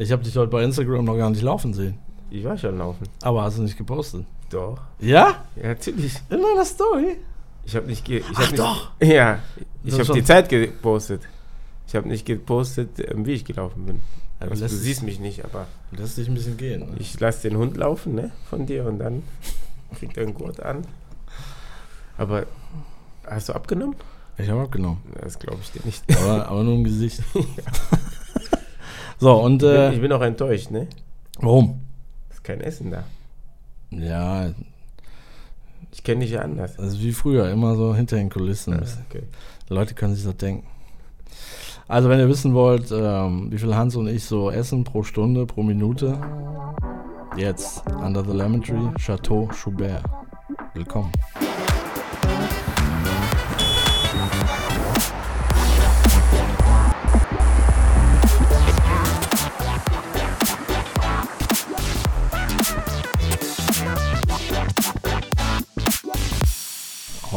Ich habe dich heute bei Instagram noch gar nicht laufen sehen. Ich war schon laufen. Aber hast du nicht gepostet? Doch. Ja? Ja, natürlich. In meiner Story? Ich habe nicht ge ich Ach hab nicht, doch. Ja, ich habe die Zeit gepostet. Ich habe nicht gepostet, ähm, wie ich gelaufen bin. Ja, du Also, du siehst mich nicht, aber Lass dich ein bisschen gehen. Ne? ich lasse den Hund laufen, ne, von dir und dann kriegt er einen Gurt an. Aber hast du abgenommen? Ich habe abgenommen. Das glaube ich dir nicht. Aber, aber nur im Gesicht. so, und Ich bin, äh, ich bin auch enttäuscht, ne? warum? Ist kein Essen da. Ja, Ich kenne dich ja anders. also wie früher, immer so hinter den Kulissen. Ja, okay. Leute können sich das denken. Also, wenn ihr wissen wollt, ähm, wie viel Hans und ich so essen pro Stunde, pro Minute, jetzt Under the Lemon Tree, Chateau Schubert. Willkommen.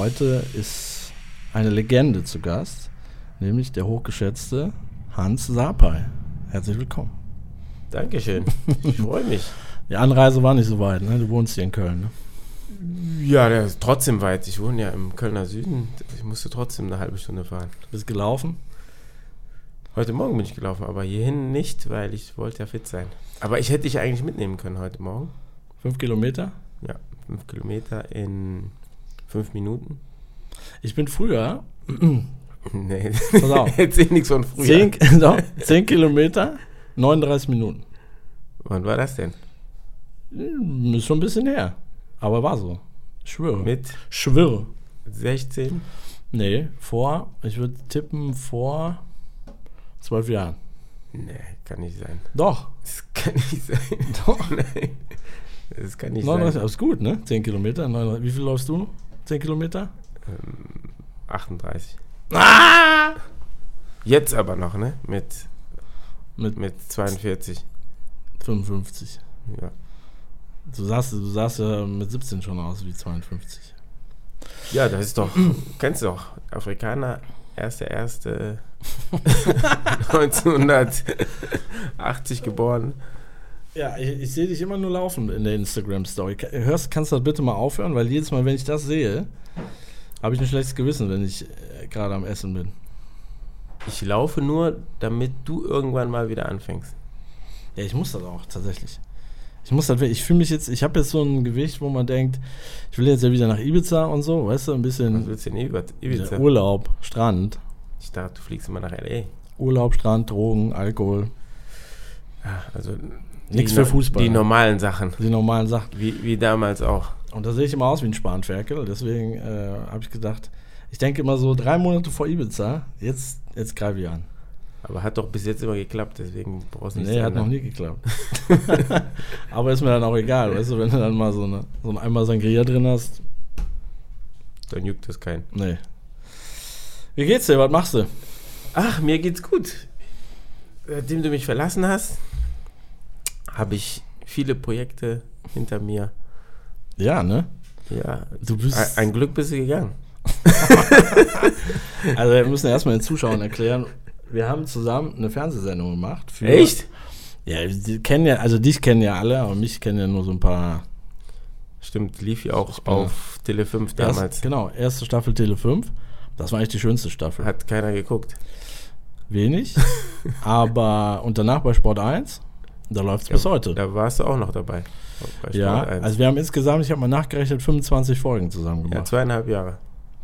Heute ist eine Legende zu Gast, nämlich der hochgeschätzte Hans Sapai. Herzlich willkommen. Dankeschön. Ich freue mich. Die Anreise war nicht so weit, ne? Du wohnst hier in Köln, ne? Ja, der ist trotzdem weit. Ich wohne ja im Kölner Süden. Ich musste trotzdem eine halbe Stunde fahren. Bist gelaufen? Heute Morgen bin ich gelaufen, aber hierhin nicht, weil ich wollte ja fit sein. Aber ich hätte dich eigentlich mitnehmen können heute Morgen. Fünf Kilometer? Ja, fünf Kilometer in fünf Minuten. Ich bin früher, Nee, pass auf, erzähl nichts von früher. zehn, doch, zehn Kilometer, 39 Minuten. Wann war das denn? Hm, Ist schon ein bisschen her. Aber war so. Ich schwöre. Mit Schwöre. 16? Nee, vor, ich würde tippen, vor zwölf Jahren. Nee, kann nicht sein. Doch. Das kann nicht sein. Doch. Nein. Das kann nicht 39, sein. aber ist gut, ne? 10 Kilometer. 39. Wie viel läufst du? 10 Kilometer? 38. Ah! Jetzt aber noch, ne? Mit, Mit mit 42. 55. Ja. Du sahst, du sahst ja mit 17 schon aus wie 52. Ja, das ist doch, kennst du doch, Afrikaner, erste, erste, 1980 geboren. Ja, ich, ich sehe dich immer nur laufen in der Instagram-Story. Hörst, kannst du das bitte mal aufhören? Weil jedes Mal, wenn ich das sehe, habe ich ein schlechtes Gewissen, wenn ich äh, gerade am Essen bin. Ich laufe nur, damit du irgendwann mal wieder anfängst. Ja, ich muss das auch, tatsächlich. Ich muss das, wirklich- ich fühle mich jetzt, ich habe jetzt so ein Gewicht, wo man denkt, ich will jetzt ja wieder nach Ibiza und so, weißt du, ein Was bisschen willst du Ibiza? Ibiza? Urlaub, Strand. Ich dachte, du fliegst immer nach L.A. Urlaub, Strand, Drogen, Alkohol, Ja, also Die für Fußball. Die normalen Sachen, die normalen Sachen. wie, wie damals auch. Und da sehe ich immer aus wie ein Spanferkel. Deswegen äh, habe ich gedacht, ich denke immer so drei Monate vor Ibiza, jetzt, jetzt greife ich an. Aber hat doch bis jetzt immer geklappt, deswegen brauchst du nicht Nee, hat noch nie geklappt. Aber ist mir dann auch egal, weißt du, wenn du dann mal so, eine, so ein einmal Sangria drin hast. Dann juckt das keinen. Nee. Wie geht's dir? Was machst du? Ach, mir geht's gut. Seitdem du mich verlassen hast, habe ich viele Projekte hinter mir. Ja, ne? Ja, Du bist. ein, ein Glück bist du gegangen. also, wir müssen erstmal den Zuschauern erklären, wir haben zusammen eine Fernsehsendung gemacht. Für, Echt? Ja, die kennen ja, also dich kennen ja alle, aber mich kennen ja nur so ein paar. Stimmt, lief ja auch bin- auf Tele 5 damals. Erst, genau, erste Staffel Tele 5. Das war eigentlich die schönste Staffel. Hat keiner geguckt. Wenig. aber und danach bei Sport 1. Da läuft es bis heute. Da warst du auch noch dabei. Ja, 1. also wir haben insgesamt, ich habe mal nachgerechnet, 25 Folgen zusammen ja, gemacht. zweieinhalb Jahre.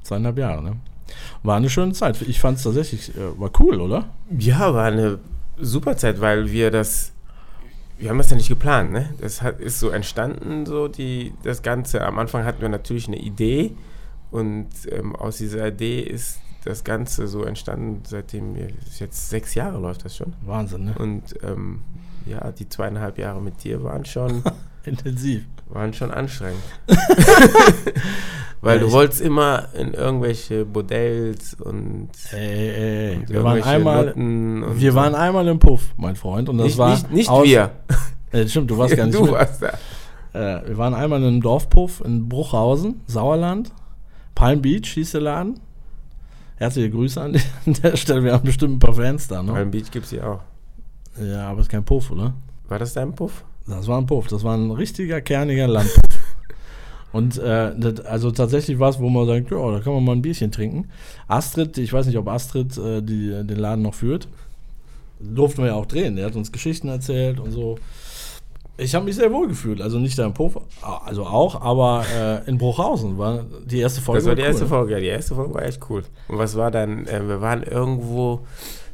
Zweieinhalb Jahre, ne? War eine schöne Zeit. Ich fand es tatsächlich, äh, war cool, oder? Ja, war eine super Zeit, weil wir das, wir haben das ja nicht geplant, ne? Das hat, ist so entstanden, so die, das Ganze. Am Anfang hatten wir natürlich eine Idee und ähm, aus dieser Idee ist das Ganze so entstanden, seitdem wir, jetzt sechs Jahre läuft das schon. Wahnsinn, ne? Und ähm, ja, die zweieinhalb Jahre mit dir waren schon, Intensiv. waren schon anstrengend. Weil Ja, du wolltest immer in irgendwelche Bordells und, Ey, ey, ey. und Wir waren einmal, wir so. waren einmal im Puff, mein Freund, und das nicht, war nicht, nicht aus- wir. Äh, stimmt, du warst gar nicht du mit. warst da. Äh, wir waren einmal in einem Dorfpuff in Bruchhausen, Sauerland. Palm Beach hieß der Laden. Herzliche Grüße an, die, an der Stelle. Wir haben bestimmt ein paar Fans da. Ne? Palm Beach gibt es ja auch. Ja, aber es ist kein Puff, oder? War das dein Puff? Das war ein Puff. Das war ein richtiger, kerniger Landpuff. Und äh, das, also tatsächlich war es, wo man sagt, ja, da kann man mal ein Bierchen trinken. Astrid, ich weiß nicht, ob Astrid äh, die, den Laden noch führt. Durften wir ja auch drehen. Der hat uns Geschichten erzählt und so. Ich habe mich sehr wohl gefühlt. Also nicht da im Puff, also auch, aber äh, in Bruchhausen war die erste Folge. Das war die cool. erste Folge, ja. Die erste Folge war echt cool. Und was war dann? Äh, wir waren irgendwo,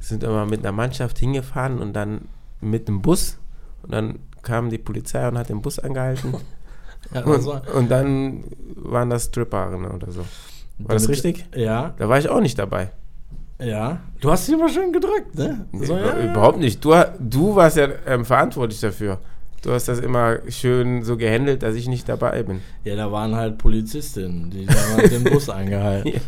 sind immer mit einer Mannschaft hingefahren und dann mit dem Bus. Und dann kam die Polizei und hat den Bus angehalten. Ja, das und, und dann waren das Stripperinnen oder so. War das damit- richtig? Ja, Da war ich auch nicht dabei. ja. Du hast sie aber schön gedrückt, ne? Nee, So, ja, Überhaupt nicht. Du, du warst ja ähm, verantwortlich dafür. Du hast das immer schön so gehandelt, dass ich nicht dabei bin. Ja, da waren halt Polizistinnen, die haben halt den Bus eingehalten. Ja.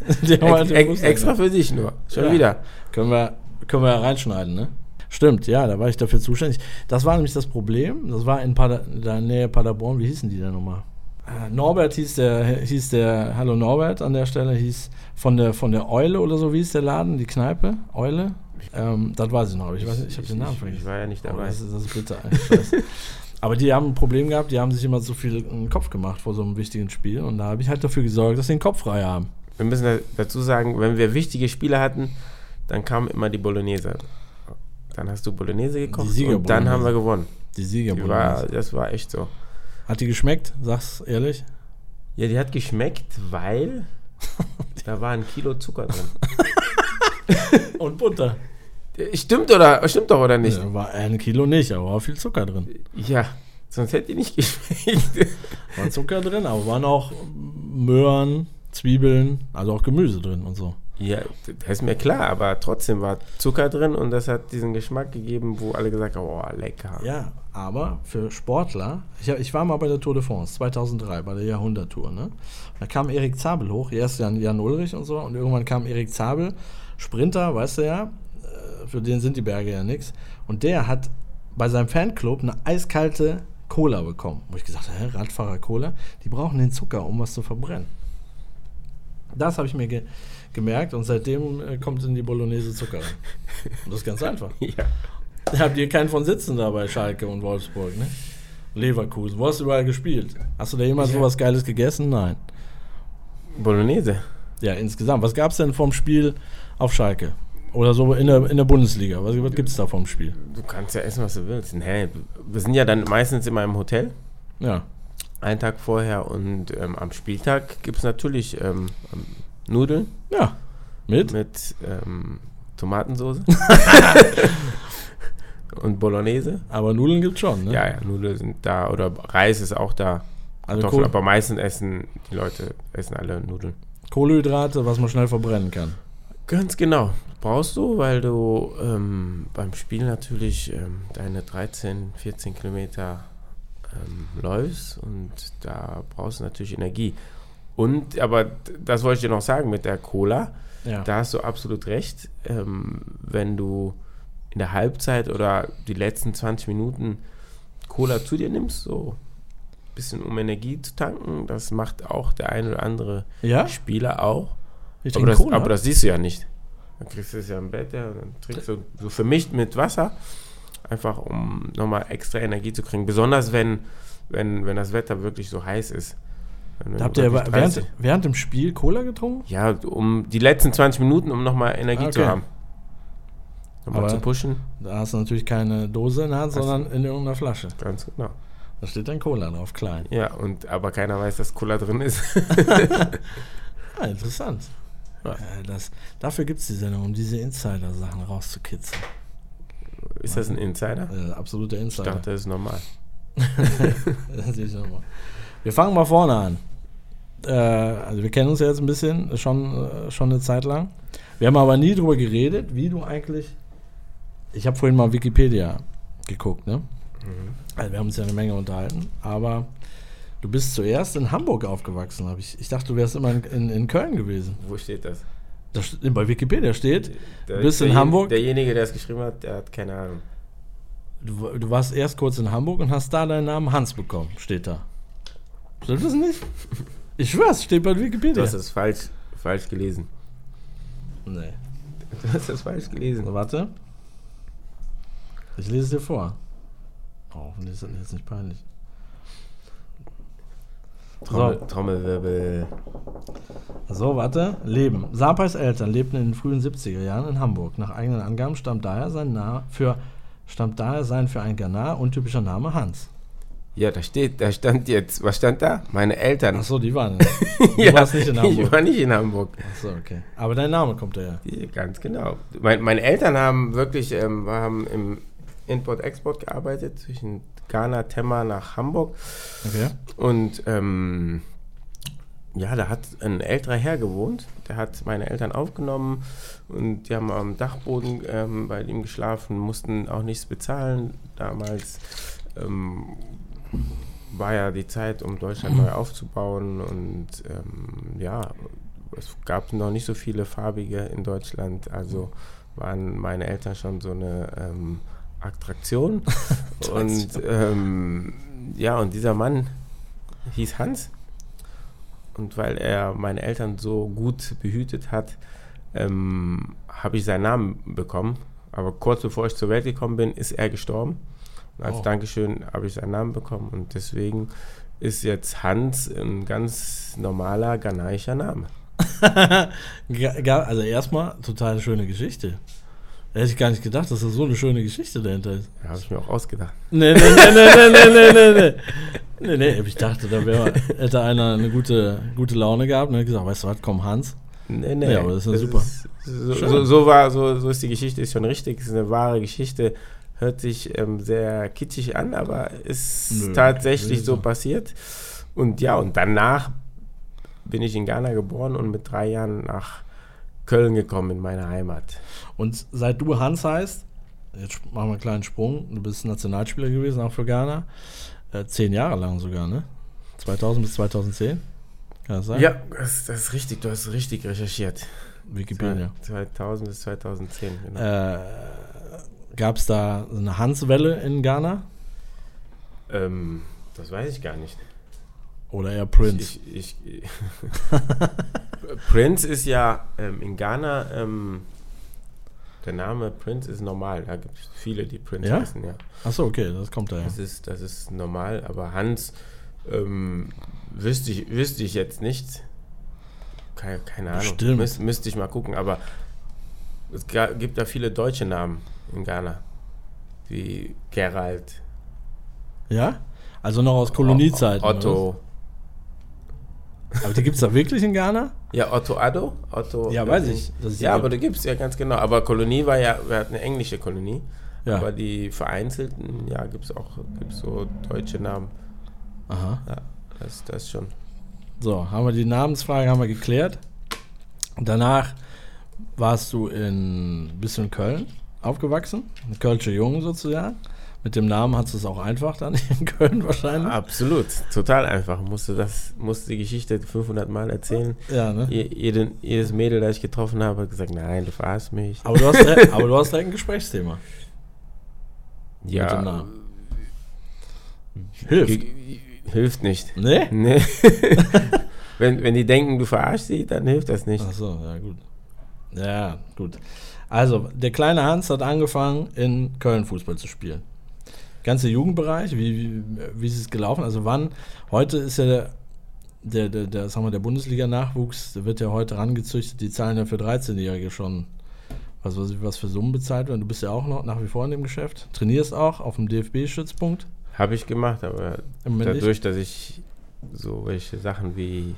Halt Ex ex extra für dich nur. Schon Ja. wieder. Können wir, können wir ja reinschneiden, ne? Stimmt, ja, da war ich dafür zuständig. Das war nämlich das Problem. Das war in, Pader, in der Nähe Paderborn. Wie hießen die denn nochmal? Äh, Norbert hieß der, hieß der, hallo Norbert an der Stelle, hieß von der, von der Eule oder so, wie hieß der Laden, die Kneipe? Eule? Ähm, das weiß ich noch, aber ich weiß nicht, ich habe den Namen vergessen. ich war ja nicht Oh, dabei. das, ist, das ist bitter. Aber die haben ein Problem gehabt, die haben sich immer so viel in den Kopf gemacht vor so einem wichtigen Spiel. Und da habe ich halt dafür gesorgt, dass sie den Kopf frei haben. Wir müssen da- dazu sagen, wenn wir wichtige Spiele hatten, dann kam immer die Bolognese. Dann hast du Bolognese gekocht und dann haben wir gewonnen. Die Sieger Die war, das war echt so. Hat die geschmeckt? Sag's ehrlich. Ja, die hat geschmeckt, weil da war ein Kilo Zucker drin. Und Butter. Stimmt oder stimmt doch oder nicht? Ja, war ein Kilo nicht, aber war viel Zucker drin. Ja, sonst hätte die nicht geschmeckt. War Zucker drin, aber waren auch Möhren, Zwiebeln, also auch Gemüse drin und so. ja, das ist mir klar, aber trotzdem war Zucker drin und das hat diesen Geschmack gegeben, wo alle gesagt haben, oh, lecker. Ja, aber für Sportler, ich, ich war mal bei der Tour de France 2003, bei der Jahrhunderttour, ne? Da kam Erik Zabel hoch, erst Jan, Jan Ulrich und so, und irgendwann kam Erik Zabel, Sprinter, weißt du ja, äh, für den sind die Berge ja nichts. Und der hat bei seinem Fanclub eine eiskalte Cola bekommen. Wo ich gesagt habe, Radfahrer Cola, die brauchen den Zucker, um was zu verbrennen. Das habe ich mir ge gemerkt und seitdem äh, kommt in die Bolognese Zucker. Und das ist ganz einfach. Ja. Habt ihr keinen von sitzen da bei Schalke und Wolfsburg, ne? Leverkusen. Wo hast du überall gespielt? Hast du da jemals Ja. sowas Geiles gegessen? Nein. Bolognese. Ja, insgesamt. Was gab es denn vom Spiel auf Schalke? Oder so in der, in der Bundesliga? Was, was gibt es da vom Spiel? Du kannst ja essen, was du willst. Nee, wir sind ja dann meistens immer im Hotel, Ja. Einen Tag vorher und ähm, am Spieltag gibt es natürlich ähm, Nudeln Ja. Mit? mit ähm, Tomatensauce und Bolognese. Aber Nudeln gibt's schon, ne? Ja, ja, Nudeln sind da oder Reis ist auch da. Also Kartoffeln, aber meistens essen die Leute essen alle Nudeln. Kohlenhydrate, was man schnell verbrennen kann. Ganz genau. Brauchst du, weil du ähm, beim Spiel natürlich ähm, deine 13, 14 Kilometer ähm, läufst und da brauchst du natürlich Energie. Und, aber das wollte ich dir noch sagen mit der Cola, Ja. da hast du absolut recht. Ähm, wenn du in der Halbzeit oder die letzten 20 Minuten Cola zu dir nimmst, so ein bisschen um Energie zu tanken, das macht auch der ein oder andere ja? Spieler auch. Ich Aber das, Cola. aber das siehst du ja nicht. Dann kriegst du es ja im Bett, ja, und dann trinkst du so vermischt mit Wasser, einfach um nochmal extra Energie zu kriegen. Besonders wenn, wenn, wenn das Wetter wirklich so heiß ist. Da habt ihr während, 30 während dem Spiel Cola getrunken? ja, um die letzten 20 Minuten, um nochmal Energie Ah, zu okay. haben. Nochmal Aber- zu pushen. Da hast du natürlich keine Dose in der Hand, sondern in irgendeiner Flasche. Ganz genau. Da steht dann Cola drauf, klein. Ja, und aber keiner weiß, dass Cola drin ist. Ah, interessant. Ja. Ja, das, dafür gibt es die Sendung, um diese Insider-Sachen rauszukitzeln. Ist das ein Insider? Äh, absoluter Ich Insider. dachte, das ist normal. Das sehe ich noch mal. Wir fangen mal vorne an. Äh, also wir kennen uns ja jetzt ein bisschen, schon, äh, schon eine Zeit lang. Wir haben aber nie drüber geredet, wie du eigentlich. Ich habe vorhin mal Wikipedia geguckt, ne? Also wir haben uns ja eine Menge unterhalten, aber du bist zuerst in Hamburg aufgewachsen, habe ich. Ich dachte, du wärst immer in, in, in Köln gewesen. Wo steht das? Das, bei Wikipedia steht, Der, bist in derjen- Hamburg? Derjenige, der es geschrieben hat, der hat keine Ahnung. du, du warst erst kurz in Hamburg und hast da deinen Namen Hans bekommen, steht da. Stimmt das nicht? Ich schwör's, steht bei Du Wikipedia. hast es falsch, falsch gelesen. nee. Du hast es falsch gelesen. So, warte. Ich lese es dir vor. Oh, hoffentlich ist das jetzt nicht peinlich. Trommel, Trommelwirbel. So, warte. Leben. Sapais Eltern lebten in den frühen 70er Jahren in Hamburg. Nach eigenen Angaben stammt daher sein, Na für, stammt daher sein für ein Ghana untypischer Name Hans. Ja, da steht, da stand jetzt, was stand da? Meine Eltern. Achso, die waren. Du ja, warst nicht in Ich Hamburg. war nicht in Hamburg. Achso, okay. Aber dein Name kommt daher. Die, ganz genau. Mein, meine Eltern haben wirklich, ähm, haben im Import-Export gearbeitet, zwischen Ghana, Temma nach Hamburg. Okay. Und ähm, ja, da hat ein älterer Herr gewohnt, der hat meine Eltern aufgenommen und die haben am Dachboden ähm, bei ihm geschlafen, mussten auch nichts bezahlen. Damals ähm, war ja die Zeit, um Deutschland neu aufzubauen und ähm, ja, es gab noch nicht so viele Farbige in Deutschland, also waren meine Eltern schon so eine ähm, Attraktion. und ähm, ja, und dieser Mann hieß Hans. Und weil er meine Eltern so gut behütet hat, ähm, habe ich seinen Namen bekommen. Aber kurz bevor ich zur Welt gekommen bin, ist er gestorben. Und als Oh. Dankeschön habe ich seinen Namen bekommen. Und deswegen ist jetzt Hans ein ganz normaler ghanaischer Name. Also erstmal total schöne Geschichte hätte ich gar nicht gedacht, dass da so eine schöne Geschichte dahinter ist. Ja, habe ich mir auch ausgedacht. Nee, nee, nee, nee, nee, nee, nee, nee. Nee, nee, ich dachte, da wär, hätte einer eine gute, gute Laune gehabt und hätte gesagt, weißt du was, komm Hans. Nee, nee. Ja, aber das ist ja das super. Ist, so, so, so, war, so, so ist die Geschichte, ist schon richtig, ist eine wahre Geschichte. Hört sich ähm, sehr kitschig an, aber ist Nö, tatsächlich so passiert. Und ja, und danach bin ich in Ghana geboren und mit drei Jahren nach Köln gekommen, in meine Heimat. Und seit du Hans heißt, jetzt machen wir einen kleinen Sprung, du bist Nationalspieler gewesen, auch für Ghana. Äh, zehn Jahre lang sogar, ne? 2000 bis 2010? Kann das sein? Ja, das, das ist richtig, du hast richtig recherchiert. Wikipedia. 2000 bis 2010, genau. Äh, Gab es da so eine Hanswelle in Ghana? Ähm, das weiß ich gar nicht. Oder eher Prince? Ich, ich, Prince ist ja ähm, in Ghana, ähm, der Name Prince ist normal. Da gibt es viele, die Prince Ja? heißen, ja. Achso, okay, das kommt daher. Das ist, das ist normal, aber Hans ähm, wüsste, ich, wüsste ich jetzt nicht. Keine, keine Ahnung. Bestimmt. Müs, müsste ich mal gucken, aber es gibt da viele deutsche Namen in Ghana. Wie Gerald, Ja? Also noch aus Koloniezeiten. Otto. Aber die gibt es da wirklich in Ghana? Ja, Otto Addo. Otto, Ja, weiß ich, die ja, aber da gibt es ja ganz genau. Aber Kolonie war ja, wir hatten eine englische Kolonie. Ja. Aber die vereinzelten, ja, gibt es auch gibt's so deutsche Namen. Aha. Ja, das, das schon. So, haben wir die Namensfrage haben wir geklärt. Danach warst du in, bist du in Köln aufgewachsen, ein Kölsche Jungen sozusagen. Mit dem Namen hast du es auch einfach dann in Köln wahrscheinlich. Absolut, total einfach. Musste das, musste die Geschichte 500 Mal erzählen. Ja, ne? Je, jeden, jedes Mädel, das ich getroffen habe, hat gesagt, nein, du verarschst mich. Aber du hast, aber du hast ein Gesprächsthema. Mit dem ja, Namen. Hilft. hilft nicht. Ne? Nee. wenn, wenn die denken, du verarschst sie, dann hilft das nicht. Ach so, ja gut. Ja, gut. Also, der kleine Hans hat angefangen, in Köln Fußball zu spielen. Ganze Jugendbereich, wie, wie, wie ist es gelaufen? Also wann, heute ist ja der, der, der, der, sagen wir, der Bundesliga-Nachwuchs, der wird ja heute rangezüchtet, die zahlen ja für 13-Jährige schon, was weiß ich, was für Summen bezahlt werden. Du bist ja auch noch nach wie vor in dem Geschäft, trainierst auch auf dem DFB-Stützpunkt. Habe ich gemacht, aber nicht. dadurch, dass ich so welche Sachen wie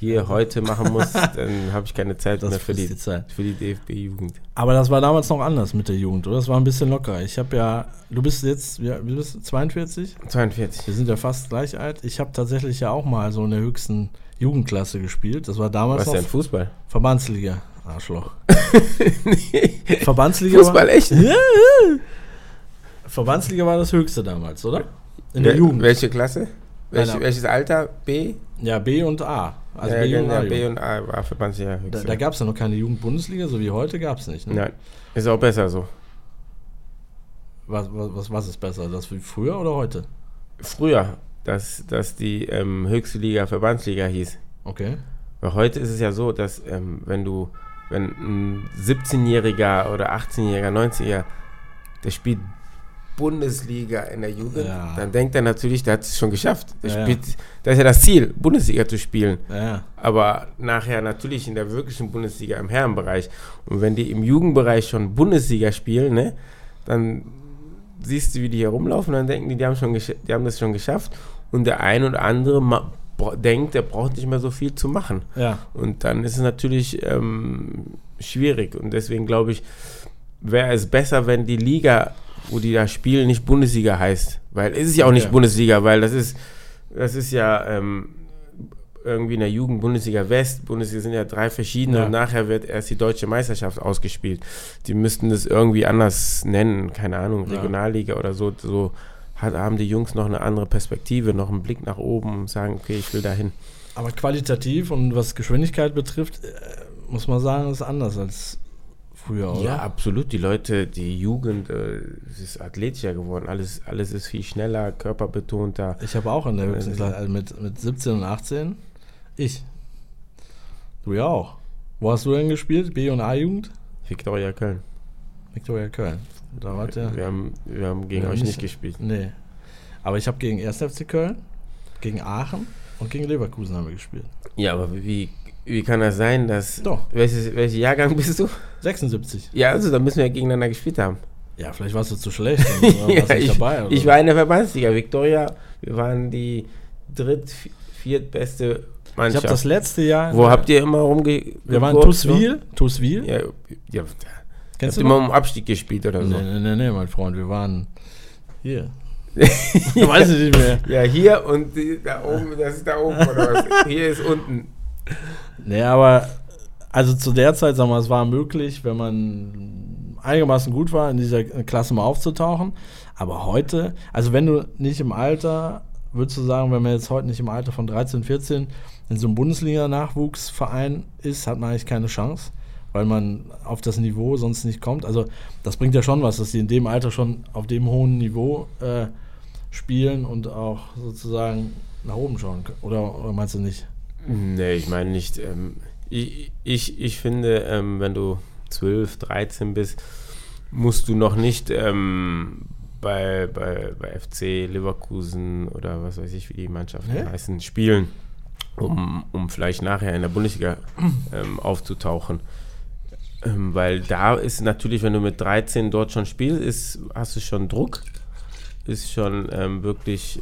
hier heute machen muss, dann habe ich keine Zeit Das mehr für die, die Zeit. für die DFB-Jugend. Aber das war damals noch anders mit der Jugend, oder? Das war ein bisschen lockerer. Ich habe ja, du bist jetzt, ja, du bist 42? 42. Wir sind ja fast gleich alt. Ich habe tatsächlich ja auch mal so in der höchsten Jugendklasse gespielt. Das war damals Was noch denn, Fußball? Verbandsliga. Arschloch. Verbandsliga Fußball, echt? War, ja. Verbandsliga war das höchste damals, oder? In der Wel- Jugend. Welche Klasse? Welche, Nein, welches Alter? B? Ja, B und A. Also ja, B und genau, A. B Jugend. und A war Verbandsliga Da, höchste. da gab es ja noch keine Jugendbundesliga, so wie heute gab es nicht. Ne? Nein, ist auch besser so. Was, was, was, ist besser? Das wie früher oder heute? Früher, dass, dass die ähm, höchste Liga Verbandsliga hieß. Okay. Weil heute ist es ja so, dass ähm, wenn du, wenn ein 17-Jähriger oder 18-Jähriger, 90-Jähriger, der spielt Bundesliga in der Jugend, Ja. dann denkt er natürlich, der hat es schon geschafft. Der Ja, spielt, das ist ja das Ziel, Bundesliga zu spielen. Ja, Aber nachher natürlich in der wirklichen Bundesliga im Herrenbereich. Und wenn die im Jugendbereich schon Bundesliga spielen, ne, dann siehst du, wie die hier rumlaufen, dann denken die, die haben, schon die haben das schon geschafft. Und der ein oder andere denkt, der braucht nicht mehr so viel zu machen. ja. Und dann ist es natürlich ähm, schwierig. Und deswegen glaube ich, wäre es besser, wenn die Liga, wo die da spielen, nicht Bundesliga heißt. Weil es ist ja auch nicht Okay. Bundesliga, weil das ist, das ist ja ähm, irgendwie in der Jugend Bundesliga West. Bundesliga sind ja drei verschiedene Ja. und nachher wird erst die deutsche Meisterschaft ausgespielt. Die müssten das irgendwie anders nennen, keine Ahnung, Ja. Regionalliga oder so. So hat, haben die Jungs noch eine andere Perspektive, noch einen Blick nach oben und sagen, okay, ich will dahin. Aber qualitativ und was Geschwindigkeit betrifft, äh, muss man sagen, ist anders als früher, oder? Ja, absolut. Die Leute, die Jugend, äh, es ist athletischer geworden. Alles, alles ist viel schneller, körperbetonter. Ich habe auch in der höchsten Ja, Klasse, also mit, mit 17 und 18, ich. Du ja auch. Wo hast du denn gespielt? B- und A-Jugend? Viktoria Köln. Viktoria Köln. Da wart ihr. Wir haben, wir haben gegen Ja, euch nicht- nicht gespielt. Nee. Aber ich habe gegen 1. FC Köln, gegen Aachen und gegen Leverkusen haben wir gespielt. Ja, aber wie, wie kann das sein, dass. Doch. Welches, welcher Jahrgang bist du? 76. Ja, also da müssen wir gegeneinander gespielt haben. Ja, vielleicht warst du zu schlecht. ja, ich, dabei. ich war in der Verbandsliga. Viktoria, wir waren die dritt, vi- viertbeste Ich Mannschaft. habe das letzte Jahr. Wo habt ihr immer rumge... Wir waren? Tuswil. Tuswil. Ja, ja, Kennst habt du immer um Abstieg gespielt oder so? Nee, nee, nee, nee, mein Freund. Wir waren hier. Weiß ich nicht mehr. Ja, hier und da oben, das ist da oben oder was? Hier ist unten. Nee, aber also zu der Zeit, sagen wir, es war möglich, wenn man einigermaßen gut war, in dieser Klasse mal aufzutauchen. Aber heute, also wenn du nicht im Alter, würdest du sagen, wenn man jetzt heute nicht im Alter von 13, 14 in so einem Bundesliga-Nachwuchsverein ist, hat man eigentlich keine Chance, weil man auf das Niveau sonst nicht kommt. Also das bringt ja schon was, dass die in dem Alter schon auf dem hohen Niveau äh, spielen und auch sozusagen nach oben schauen. Oder, oder meinst du nicht? Nee, ich meine nicht. Ähm, ich, ich, ich finde, ähm, wenn du 12, 13 bist, musst du noch nicht ähm, bei, bei, bei FC Leverkusen oder was weiß ich, wie die Mannschaften Nee? heißen, spielen, um, um vielleicht nachher in der Bundesliga ähm, aufzutauchen. Ähm, weil da ist natürlich, wenn du mit 13 dort schon spielst, ist, hast du schon Druck. Ist schon ähm, wirklich,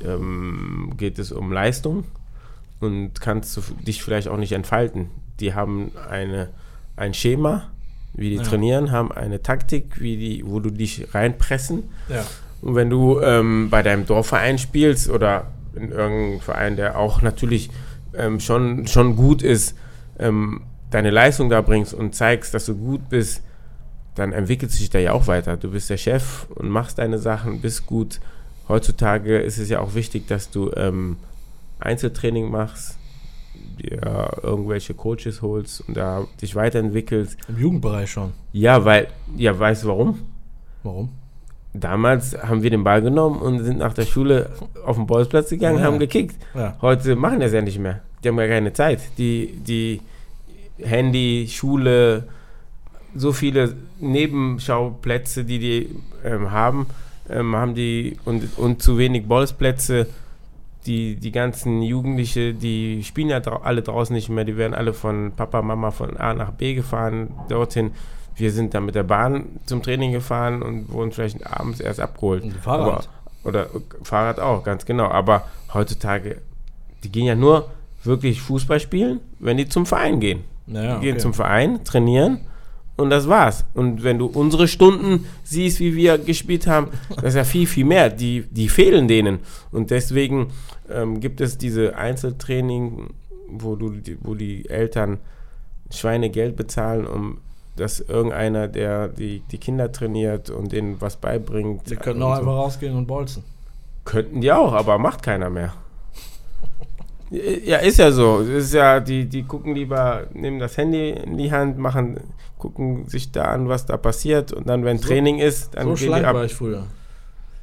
geht es um Leistung und kannst du dich vielleicht auch nicht entfalten. Die haben eine, ein Schema, wie die Ja. trainieren, haben eine Taktik, wie die, wo du dich reinpressen. Ja. Und wenn du ähm, bei deinem Dorfverein spielst oder in irgendeinem Verein, der auch natürlich ähm, schon, schon gut ist, ähm, deine Leistung da bringst und zeigst, dass du gut bist, dann entwickelt sich da ja auch weiter. Du bist der Chef und machst deine Sachen, bist gut. Heutzutage ist es ja auch wichtig, dass du ähm, Einzeltraining machst, dir irgendwelche Coaches holst und da dich weiterentwickelst. Im Jugendbereich schon. Ja, weil, ja, weißt du warum? Warum? Damals haben wir den Ball genommen und sind nach der Schule auf den Bolzplatz gegangen, Ja. haben gekickt. Ja. Heute machen das ja nicht mehr. Die haben ja keine Zeit. Die, die Handy, Schule, so viele Nebenschauplätze, die die ähm, haben, ähm, haben die und, und zu wenig Bolzplätze. Die, die ganzen Jugendliche, die spielen ja drau alle draußen nicht mehr, die werden alle von Papa, Mama von A nach B gefahren, dorthin. Wir sind dann mit der Bahn zum Training gefahren und wurden vielleicht abends erst abgeholt. Und Fahrrad. Aber, oder Fahrrad auch, ganz genau. Aber heutzutage, die gehen ja nur wirklich Fußball spielen, wenn die zum Verein gehen. Naja, Die gehen okay. zum Verein, trainieren und das war's. Und wenn du unsere Stunden siehst, wie wir gespielt haben, das ist ja viel, viel mehr. Die, die fehlen denen. Und deswegen ähm, gibt es diese Einzeltraining, wo, du, die- wo die Eltern Schweinegeld bezahlen, um dass irgendeiner, der die, die Kinder trainiert und denen was beibringt. Sie könnten auch so. einfach rausgehen und bolzen. Könnten die auch, aber macht keiner mehr. Ja, ist ja so. Ist ja, die, die gucken lieber, nehmen das Handy in die Hand, machen, gucken sich da an, was da passiert und dann, wenn So- Training ist, dann so gehen schlank ab. war ich früher.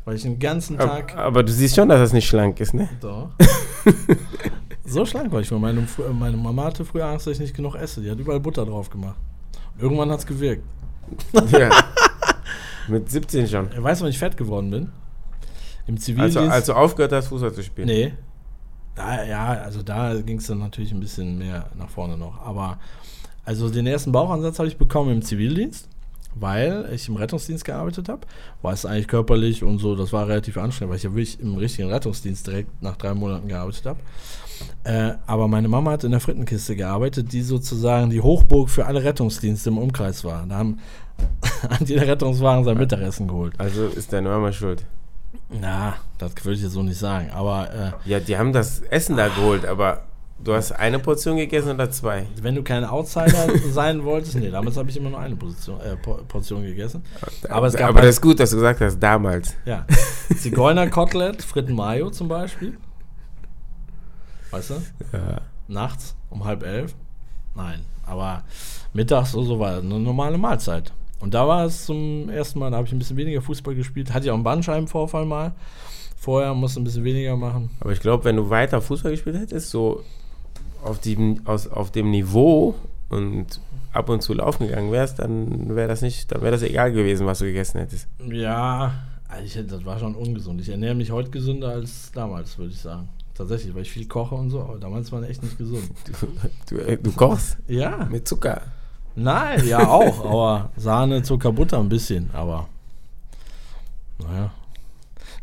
Weil ich den ganzen Tag. Aber, aber du siehst schon, dass das nicht schlank ist, ne? Doch. so schlank war ich. früher. Meine, meine Mama hatte früher Angst, dass ich nicht genug esse. Die hat überall Butter drauf gemacht. Irgendwann hat es gewirkt. ja. Mit 17 schon. Weißt du, wann ich fett geworden bin? Im Zivildienst. Also, als du aufgehört hast, Fußball zu spielen? Nee. Da, ja, also da ging es dann natürlich ein bisschen mehr nach vorne noch. Aber also den ersten Bauchansatz habe ich bekommen im Zivildienst, weil ich im Rettungsdienst gearbeitet habe. War es eigentlich körperlich und so, das war relativ anstrengend, weil ich ja wirklich im richtigen Rettungsdienst direkt nach drei Monaten gearbeitet habe. Äh, aber meine Mama hat in der Frittenkiste gearbeitet, die sozusagen die Hochburg für alle Rettungsdienste im Umkreis war. Da haben an jeder Rettungswagen sein Mittagessen geholt. Also ist deine Mama schuld? Na, das würde ich jetzt so nicht sagen. Aber äh, Ja, die haben das Essen da geholt, aber du hast eine Portion gegessen oder zwei? wenn du kein Outsider sein wolltest, nee, damals habe ich immer nur eine Position, äh, Po- Portion gegessen. Aber es gab aber halt- das ist gut, dass du gesagt hast, damals. Ja. Zigeunerkotelett, Fritten Mayo zum Beispiel. Weißt du? Ja. Nachts um halb elf. Nein, aber mittags oder so war eine normale Mahlzeit. Und da war es zum ersten Mal, da habe ich ein bisschen weniger Fußball gespielt. Hatte ich auch einen Bandscheibenvorfall mal. Vorher musste ein bisschen weniger machen. Aber ich glaube, wenn du weiter Fußball gespielt hättest, so auf dem, aus, auf dem Niveau und ab und zu laufen gegangen wärst, dann wäre das nicht, dann wäre das egal gewesen, was du gegessen hättest. Ja, also ich, das war schon ungesund. Ich ernähre mich heute gesünder als damals, würde ich sagen. Tatsächlich, weil ich viel koche und so, aber damals war ich echt nicht gesund. Du, du, du kochst Ja, mit Zucker. Nein, ja auch, aber Sahne, Zucker, Butter ein bisschen, aber naja.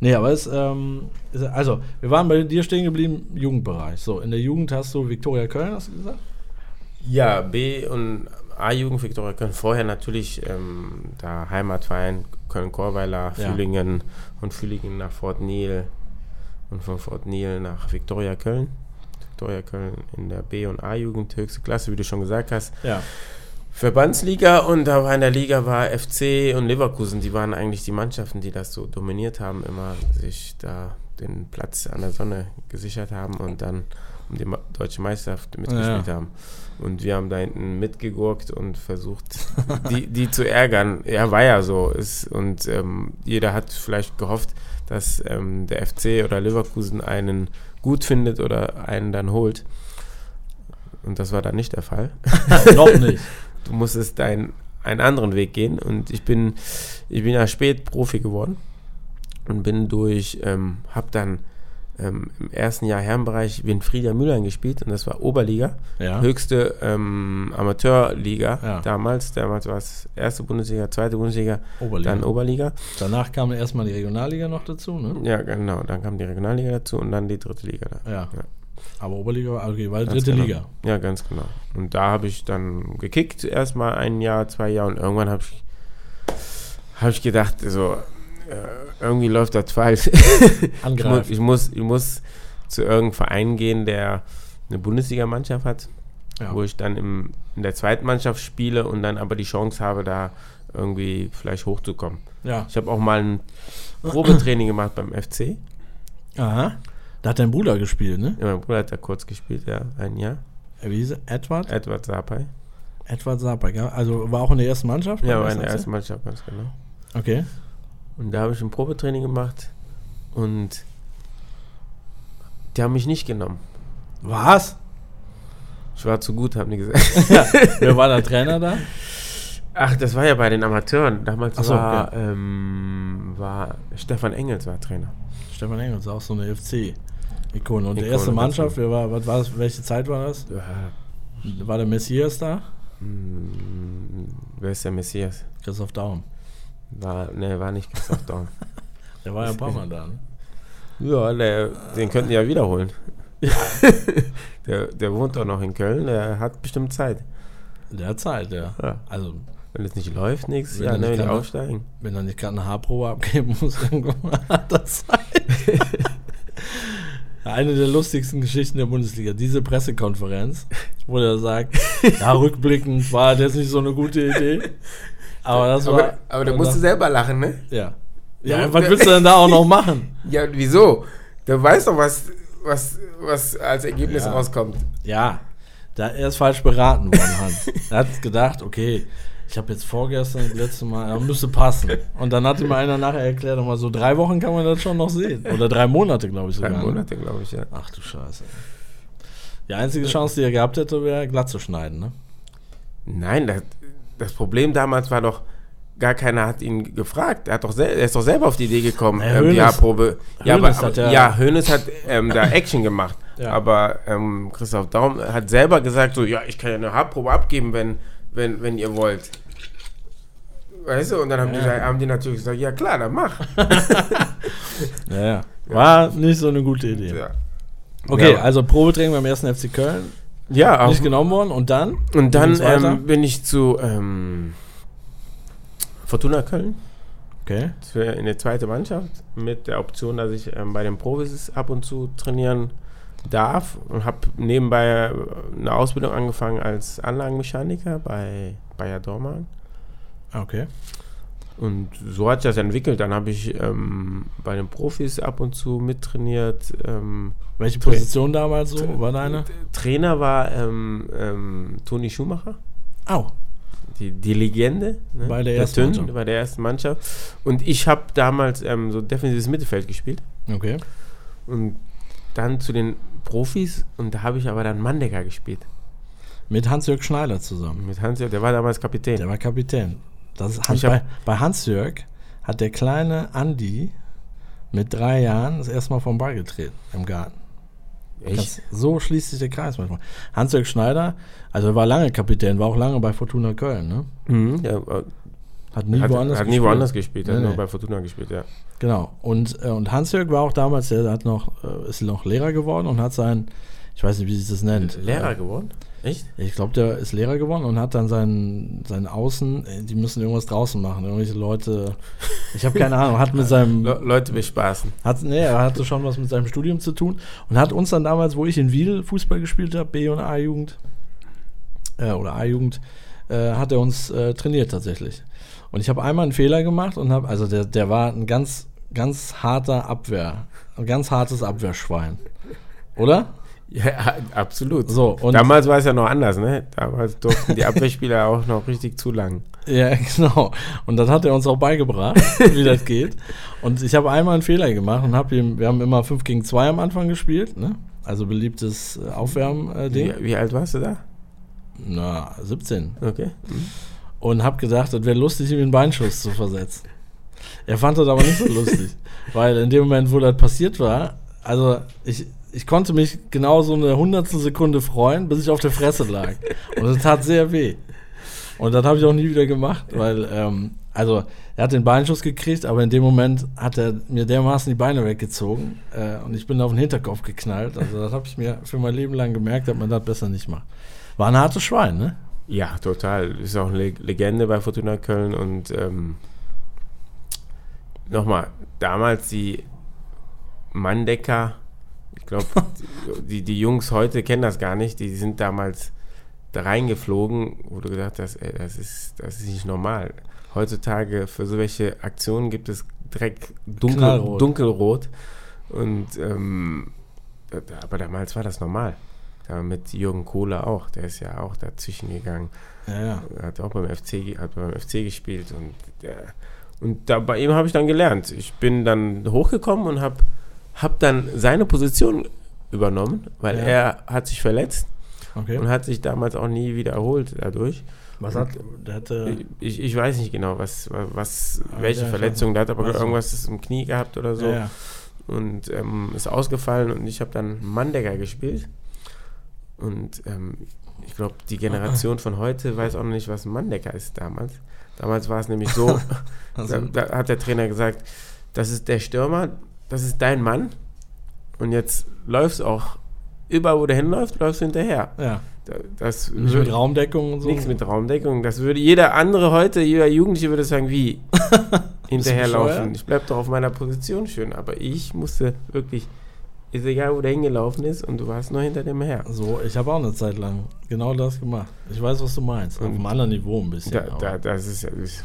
Nee, aber es, ähm, ist, also, wir waren bei dir stehen geblieben, Jugendbereich. So, in der Jugend hast du Viktoria Köln, hast du gesagt? Ja, B- und A-Jugend Viktoria Köln. Vorher natürlich ähm, da Heimatverein Köln-Korweiler, Ja. Fühlingen und Fühlingen nach Fort Nil und von Fort Nil nach Viktoria Köln. Viktoria Köln in der B- und A-Jugend, höchste Klasse, wie du schon gesagt hast. Ja. Verbandsliga und da war in der Liga war FC und Leverkusen, die waren eigentlich die Mannschaften, die das so dominiert haben, immer sich da den Platz an der Sonne gesichert haben und dann um die deutsche Meisterschaft mitgespielt Ja. haben. Und wir haben da hinten mitgegurkt und versucht, die, die zu ärgern. Ja, war ja so. Ist, und ähm, jeder hat vielleicht gehofft, dass ähm, der FC oder Leverkusen einen gut findet oder einen dann holt. Und das war dann nicht der Fall Noch nicht. Du musstest dein, einen anderen Weg gehen. Und ich bin, ich bin ja spät Profi geworden und bin durch, ähm, habe dann ähm, im ersten Jahr Herrenbereich Winfrieda Mühlern gespielt und das war Oberliga, Ja. höchste ähm, Amateurliga Ja. damals. Damals war es erste Bundesliga, zweite Bundesliga, Oberliga. dann Oberliga. Danach kam erstmal die Regionalliga noch dazu, ne? Ja, genau. Dann kam die Regionalliga dazu und dann die dritte Liga. Da. Ja. Ja. Aber Oberliga war, okay, war Ganz dritte genau. Liga. Ja, ganz genau. Und da habe ich dann gekickt, erstmal ein Jahr, zwei Jahre und irgendwann habe ich, hab ich gedacht, so, äh, irgendwie läuft das falsch. ich, muss, ich, muss, ich muss zu irgendeinem Verein gehen, der eine Bundesligamannschaft hat, Ja. wo ich dann im, in der zweiten Mannschaft spiele und dann aber die Chance habe, da irgendwie vielleicht hochzukommen. ja. Ich habe auch mal ein Probetraining gemacht beim FC. Aha. Da hat dein Bruder gespielt, ne? Ja, mein Bruder hat da kurz gespielt, ja, ein Jahr. Wie hieß er? Edward? Edward Sapai. Edward Sapak, ja. Also war auch in der ersten Mannschaft? Ja, war in der ersten Mannschaft, ganz genau. Okay. Und da habe ich ein Probetraining gemacht und die haben mich nicht genommen. Was? Ich war zu gut, haben die gesagt. Wer war der Trainer da? Ach, das war ja bei den Amateuren. Damals so, war, ähm, war Stefan Engels war Trainer. Stefan Engels, auch so eine FC-Ikone. Und die erste Mannschaft, wer war, was war das, welche Zeit war das? Ja, War der Messias da? hm, wer ist der Messias? Christoph Daum. War, ne, war nicht Christoph Daum. Der war ja ein paar Mal da, ne? ja, der, den könnten die ja wiederholen. der, der wohnt doch noch in Köln, der hat bestimmt Zeit. Der hat Zeit, ja. Ja. Also, Wenn es nicht läuft, nichts, ja, nicht ne, ne? aufsteigen. wenn er nicht gerade eine Haarprobe abgeben muss, irgendwann hat er Zeit. Eine der lustigsten Geschichten der Bundesliga, diese Pressekonferenz, wo er sagt, ja, rückblickend war das nicht so eine gute Idee. Aber das war. Aber, aber da musst du selber lachen, ne? Ja. Ja, Ja, was willst du denn da auch noch machen? Ja, wieso? Du weißt doch, was, was, was als Ergebnis Ja. rauskommt. Ja, da er ist falsch beraten worden, Hans. Er hat gedacht, okay, ich habe jetzt vorgestern das letzte Mal, ja, müsste passen. Und dann hat ihm einer nachher erklärt, mal so drei Wochen kann man das schon noch sehen. Oder drei Monate, glaube ich Drei sogar. ne? Monate, glaube ich, ja. Ach du Scheiße. Die einzige Chance, die er gehabt hätte, wäre glatt zu schneiden, ne? Nein, das, das Problem damals war doch, gar keiner hat ihn gefragt. Er, hat doch er ist doch selber auf die Idee gekommen, Ja, ähm, die Haarprobe. Ja, aber, hat ja- ja, Hoeneß hat ähm, da Action gemacht. Ja. Aber ähm, Christoph Daum hat selber gesagt, so, ja, ich kann ja eine Haarprobe abgeben, wenn, wenn, wenn ihr wollt. Weißt du, und dann haben, Ja. die, haben die natürlich gesagt, ja klar, dann mach. Ja, ja. War nicht so eine gute Idee. Ja, Okay, also Probetraining beim ersten FC Köln. ja. Nicht genommen worden und dann? Und dann ähm, bin ich zu ähm, Fortuna Köln. Okay. in der zweite Mannschaft mit der Option, dass ich ähm, bei den Profis ab und zu trainieren darf und habe nebenbei äh, eine Ausbildung angefangen als Anlagenmechaniker bei Bayer Dormann. Okay. Und so hat sich das entwickelt. Dann habe ich ähm, bei den Profis ab und zu mittrainiert. Ähm, Welche Position damals so war deine? Trainer war ähm, ähm, Toni Schumacher. Au. die, die Legende ne? Bei der ersten Mannschaft. bei der ersten Mannschaft. Und ich habe damals ähm, so defensives Mittelfeld gespielt. Okay. Und dann zu den Profis und da habe ich aber dann Mandecker gespielt. Mit Hans-Jörg Schneider zusammen. Mit Hans, der war damals Kapitän. Der war Kapitän. Das ist Hans, hab- bei, bei Hans-Jörg hat der kleine Andi mit drei Jahren das erste Mal vom Ball getreten im Garten. Echt? So schließt sich der Kreis manchmal. Hans-Jörg Schneider, also er war lange Kapitän, war auch lange bei Fortuna Köln, ne? Mhm, ja, äh, Hat nie hat, woanders hat gespielt. nie woanders gespielt, hat Nee, nur nee. bei Fortuna gespielt, ja. Genau. Und, äh, und Hans-Jörg war auch damals, der hat noch, äh, ist noch Lehrer geworden und hat sein, ich weiß nicht, wie sich das nennt. Lehrer Äh, geworden? Echt? Ich glaube, der ist Lehrer geworden und hat dann seinen, seinen Außen, äh, die müssen irgendwas draußen machen. Irgendwelche Leute, ich habe keine Ahnung, hat mit seinem, Le Leute bespaßen. hat, nee, er hatte schon was mit seinem Studium zu tun und hat uns dann damals, wo ich in Wiel Fußball gespielt habe, B- und A-Jugend, äh, oder A-Jugend, äh, hat er uns äh, trainiert tatsächlich. Und ich habe einmal einen Fehler gemacht und habe, also der, der war ein ganz, ganz harter Abwehr, ein ganz hartes Abwehrschwein. Oder? Ja, absolut. So, Damals war es ja noch anders, ne? Damals durften die Abwehrspieler auch noch richtig zu lang. Ja, genau. Und das hat er uns auch beigebracht, wie das geht. Und ich habe einmal einen Fehler gemacht und habe ihm, wir haben immer 5 gegen 2 am Anfang gespielt, ne? Also beliebtes äh, Aufwärmen-Ding. Wie, wie alt warst du da? Na, 17. Okay. Und habe gedacht, das wäre lustig, ihm einen Beinschuss zu versetzen. Er fand das aber nicht so lustig. Weil in dem Moment, wo das passiert war, also ich, ich konnte mich genau so eine hundertstel Sekunde freuen, bis ich auf der Fresse lag. Und das tat sehr weh. Und das habe ich auch nie wieder gemacht, weil, ähm, also er hat den Beinschuss gekriegt, aber in dem Moment hat er mir dermaßen die Beine weggezogen äh, und ich bin auf den Hinterkopf geknallt. Also das habe ich mir für mein Leben lang gemerkt, dass man das besser nicht macht. War ein hartes Schwein, ne? Ja, total. Ist auch eine Le- Legende bei Fortuna Köln und ähm, nochmal, damals die Mandecker, ich glaube, die, die Jungs heute kennen das gar nicht, die sind damals da reingeflogen, wo du gedacht hast, ey, das ist, das ist nicht normal. Heutzutage für solche Aktionen gibt es direkt dunkel, Knallrot. dunkelrot und ähm, aber damals war das normal. Da mit Jürgen Kohler auch, der ist ja auch dazwischen gegangen. Ja, ja. Er hat auch beim FC, hat beim FC gespielt und der, und da bei ihm habe ich dann gelernt. Ich bin dann hochgekommen und habe hab dann seine Position übernommen, weil Ja. er hat sich verletzt Okay. und hat sich damals auch nie wieder erholt dadurch. Was hat, der hatte, Ich, ich weiß nicht genau, was, was Ah, welche ja, Verletzung, der hat aber irgendwas im Knie gehabt oder so ja, und ähm, ist ausgefallen und ich habe dann Mandecker gespielt. Und ähm, ich glaube, die Generation von heute weiß auch noch nicht, was ein Mandecker ist damals. Damals war es nämlich so, Also, da, da hat der Trainer gesagt, das ist der Stürmer, das ist dein Mann und jetzt läufst du auch, überall wo der hinläuft, läufst du hinterher. ja. Da- Das Nicht mit Raumdeckung und so. Nichts mit Raumdeckung. Das würde jeder andere heute, jeder Jugendliche würde sagen, wie? Hinterherlaufen. Ich bleib doch auf meiner Position schön. Aber ich musste wirklich, ist egal, wo der hingelaufen ist und du warst nur hinter dem her. So, ich habe auch eine Zeit lang genau das gemacht. Ich weiß, was du meinst. Auf Und einem anderen Niveau ein bisschen. Da, da, das ist, das ist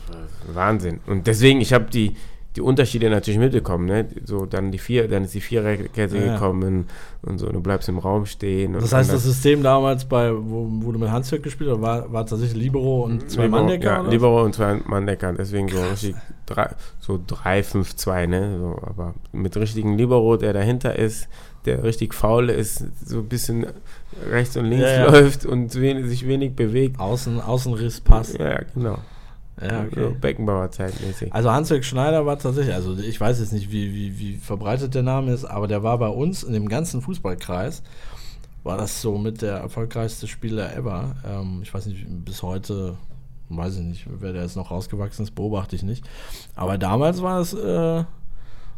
Wahnsinn. Und deswegen, ich habe die, die Unterschiede natürlich mitbekommen. Ne? So, dann die vier, dann ist die Viererkette Ja, gekommen und so, du bleibst im Raum stehen. Das heißt, das System damals, bei, wo, wo du mit Hansjörg gespielt hast, war, war tatsächlich Libero und zwei Libero, Manndecker? Ja, oder? Libero und zwei Manndecker. Deswegen so richtig drei, so 3, 5, 2, ne? So, aber mit richtigen Libero, der dahinter ist, der richtig faul ist, so ein bisschen rechts und links Ja, ja. läuft und wenig, sich wenig bewegt. Außen, Außenriss passt. Ja, genau. Ja, okay. Beckenbauer zeitmäßig. Also Hans-Jörg Schneider war tatsächlich, also ich weiß jetzt nicht, wie, wie, wie verbreitet der Name ist, aber der war bei uns in dem ganzen Fußballkreis, war das so mit der erfolgreichste Spieler ever. Ähm, ich weiß nicht, bis heute, weiß ich nicht, wer der jetzt noch rausgewachsen ist, beobachte ich nicht. Aber damals war es, äh,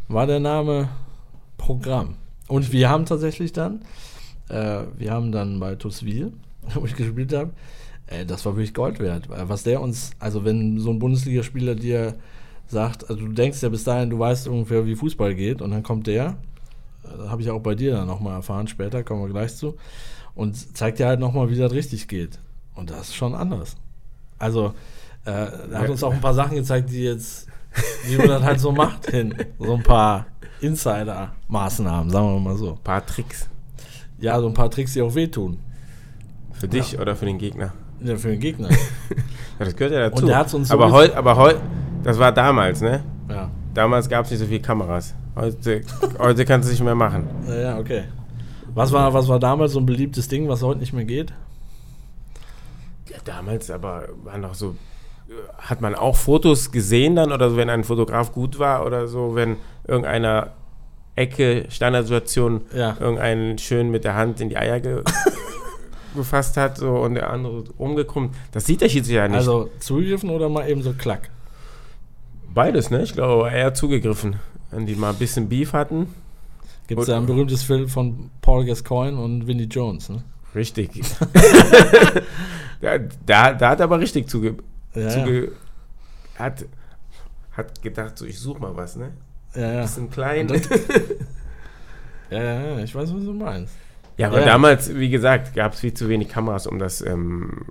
war der Name Programm. Und wir haben tatsächlich dann, äh, wir haben dann bei Tuswil, wo ich gespielt habe, äh, das war wirklich Gold wert. Was der uns, also wenn so ein Bundesligaspieler dir sagt, also du denkst ja bis dahin, du weißt ungefähr, wie Fußball geht, und dann kommt der, das äh, habe ich auch bei dir dann nochmal erfahren später, kommen wir gleich zu, und zeigt dir halt nochmal, wie das richtig geht. Und das ist schon anders. Also, äh, er hat uns auch ein paar Sachen gezeigt, die jetzt, wie man das halt so macht, hin. So ein paar Insider-Maßnahmen, sagen wir mal so. Ein paar Tricks. Ja, so ein paar Tricks, die auch wehtun. Für dich ja. oder für den Gegner? Ja, für den Gegner. ja, das gehört ja dazu. Und der hat's uns aber heute, aber heute, das war damals, ne? Ja. Damals gab es nicht so viele Kameras. Heute, heute kannst du nicht mehr machen. Ja, ja, okay. Was war, was war damals so ein beliebtes Ding, was heute nicht mehr geht? Ja, damals aber waren doch so. Hat man auch Fotos gesehen dann oder so, wenn ein Fotograf gut war oder so, wenn irgendeiner Ecke, Standardsituation, ja. irgendeinen schön mit der Hand in die Eier ge gefasst hat so, und der andere umgekrümmt. Das sieht der Schiedsrichter ja nicht. Also zugegriffen oder mal eben so klack? Beides, ne? Ich glaube eher zugegriffen. Wenn die mal ein bisschen Beef hatten. Gibt es ja ein berühmtes Film von Paul Gascoigne und Vinnie Jones, ne? Richtig. da, da, da, hat er aber richtig zuge... Ja, zuge ja. Hat, hat gedacht, so ich suche mal was, ne? Ja, ja. Bisschen klein. ja, ja, ja, ich weiß, was du meinst. Ja, aber ja. damals, wie gesagt, gab es viel zu wenig Kameras, um das ähm,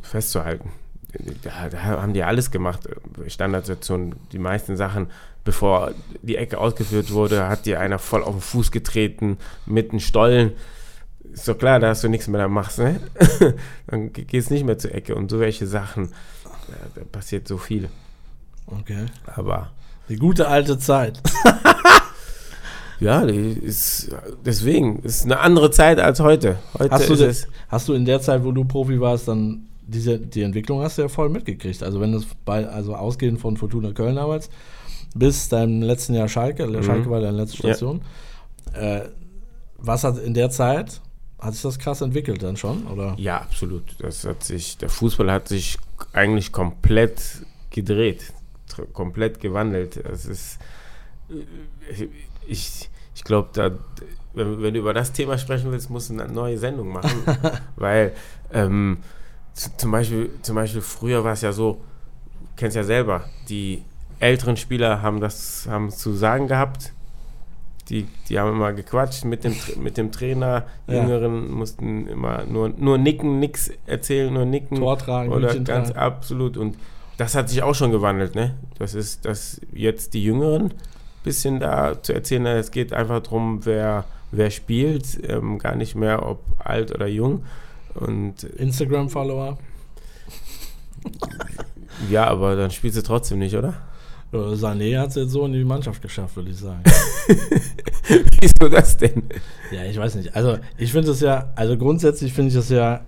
festzuhalten. Da, da, haben die alles gemacht, Standardsituationen, die meisten Sachen, bevor die Ecke ausgeführt wurde, hat dir einer voll auf den Fuß getreten mit einem Stollen. Ist doch klar, da hast du nichts mehr da machst, ne? Dann gehst du nicht mehr zur Ecke und so welche Sachen, da passiert so viel. Okay. Aber. Die gute alte Zeit. Ja, ist, deswegen ist eine andere Zeit als heute. heute hast, du das, hast du in der Zeit, wo du Profi warst, dann diese, die Entwicklung hast du ja voll mitgekriegt. Also wenn das bei, also ausgehend von Fortuna Köln damals bis deinem letzten Jahr Schalke, mhm. Schalke war deine letzte Station. Ja. Äh, was hat in der Zeit, hat sich das krass entwickelt dann schon, oder? Ja, absolut. Das hat sich, der Fußball hat sich eigentlich komplett gedreht, komplett gewandelt. Es ist, ich, ich glaube, da, wenn, wenn, du über das Thema sprechen willst, musst du eine neue Sendung machen. weil ähm, zum, Beispiel, zum Beispiel früher war es ja so, du kennst ja selber, die älteren Spieler haben das haben zu sagen gehabt. Die, die haben immer gequatscht mit dem, mit dem Trainer. Ja. Jüngeren mussten immer nur, nur nicken, nichts erzählen, nur nicken. Vortragen, oder ganz tragen. absolut. Und das hat sich auch schon gewandelt, ne? Das ist, dass jetzt die Jüngeren bisschen da zu erzählen. Es geht einfach darum, wer, wer spielt, ähm, gar nicht mehr, ob alt oder jung. Und Instagram-Follower. Ja, aber dann spielst du trotzdem nicht, oder? Sané hat es jetzt so in die Mannschaft geschafft, würde ich sagen. Wieso das denn? Ja, ich weiß nicht. Also ich finde es ja, also grundsätzlich finde ich das ja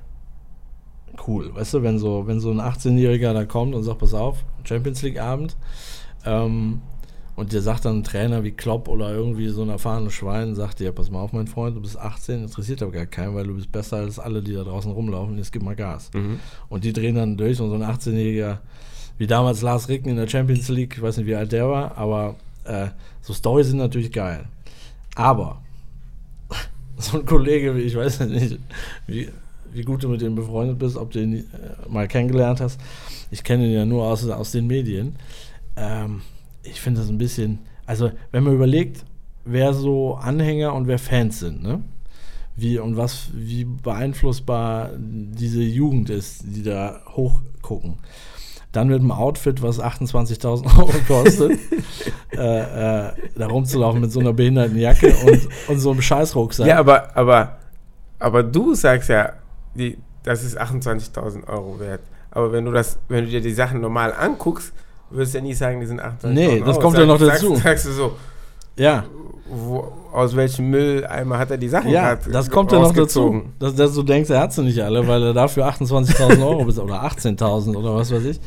cool, weißt du, wenn so, wenn so ein 18-Jähriger da kommt und sagt, pass auf, Champions League Abend, ähm, und dir sagt dann ein Trainer wie Klopp oder irgendwie so ein erfahrenes Schwein, sagt dir, pass mal auf, mein Freund, du bist 18, interessiert aber gar keinen, weil du bist besser als alle, die da draußen rumlaufen, jetzt gib mal Gas. Mhm. Und die drehen dann durch und so ein 18-Jähriger, wie damals Lars Ricken in der Champions League, ich weiß nicht, wie alt der war, aber äh, so Storys sind natürlich geil. Aber so ein Kollege wie, ich weiß nicht, wie, wie gut du mit ihm befreundet bist, ob du ihn äh, mal kennengelernt hast. Ich kenne ihn ja nur aus, aus den Medien. Ähm, ich finde das ein bisschen, also wenn man überlegt, wer so Anhänger und wer Fans sind, ne? Wie und was, wie beeinflussbar diese Jugend ist, die da hochgucken. Dann mit einem Outfit, was 28.000 Euro kostet, äh, äh, da rumzulaufen mit so einer behinderten Jacke und, und so einem Scheißrucksack. Ja, aber, aber, aber du sagst ja, die, das ist 28.000 Euro wert. Aber wenn du das, wenn du dir die Sachen normal anguckst, würdest ja nie sagen, die sind 28 Nee, das kommt ja noch dazu. Sagst, sagst du so, ja. Wo, aus welchem Mülleimer hat er die Sachen Ja, das kommt ja noch dazu. Dass, dass, du denkst, er hat sie nicht alle, weil er dafür 28.000 Euro bis oder 18.000 oder was weiß ich.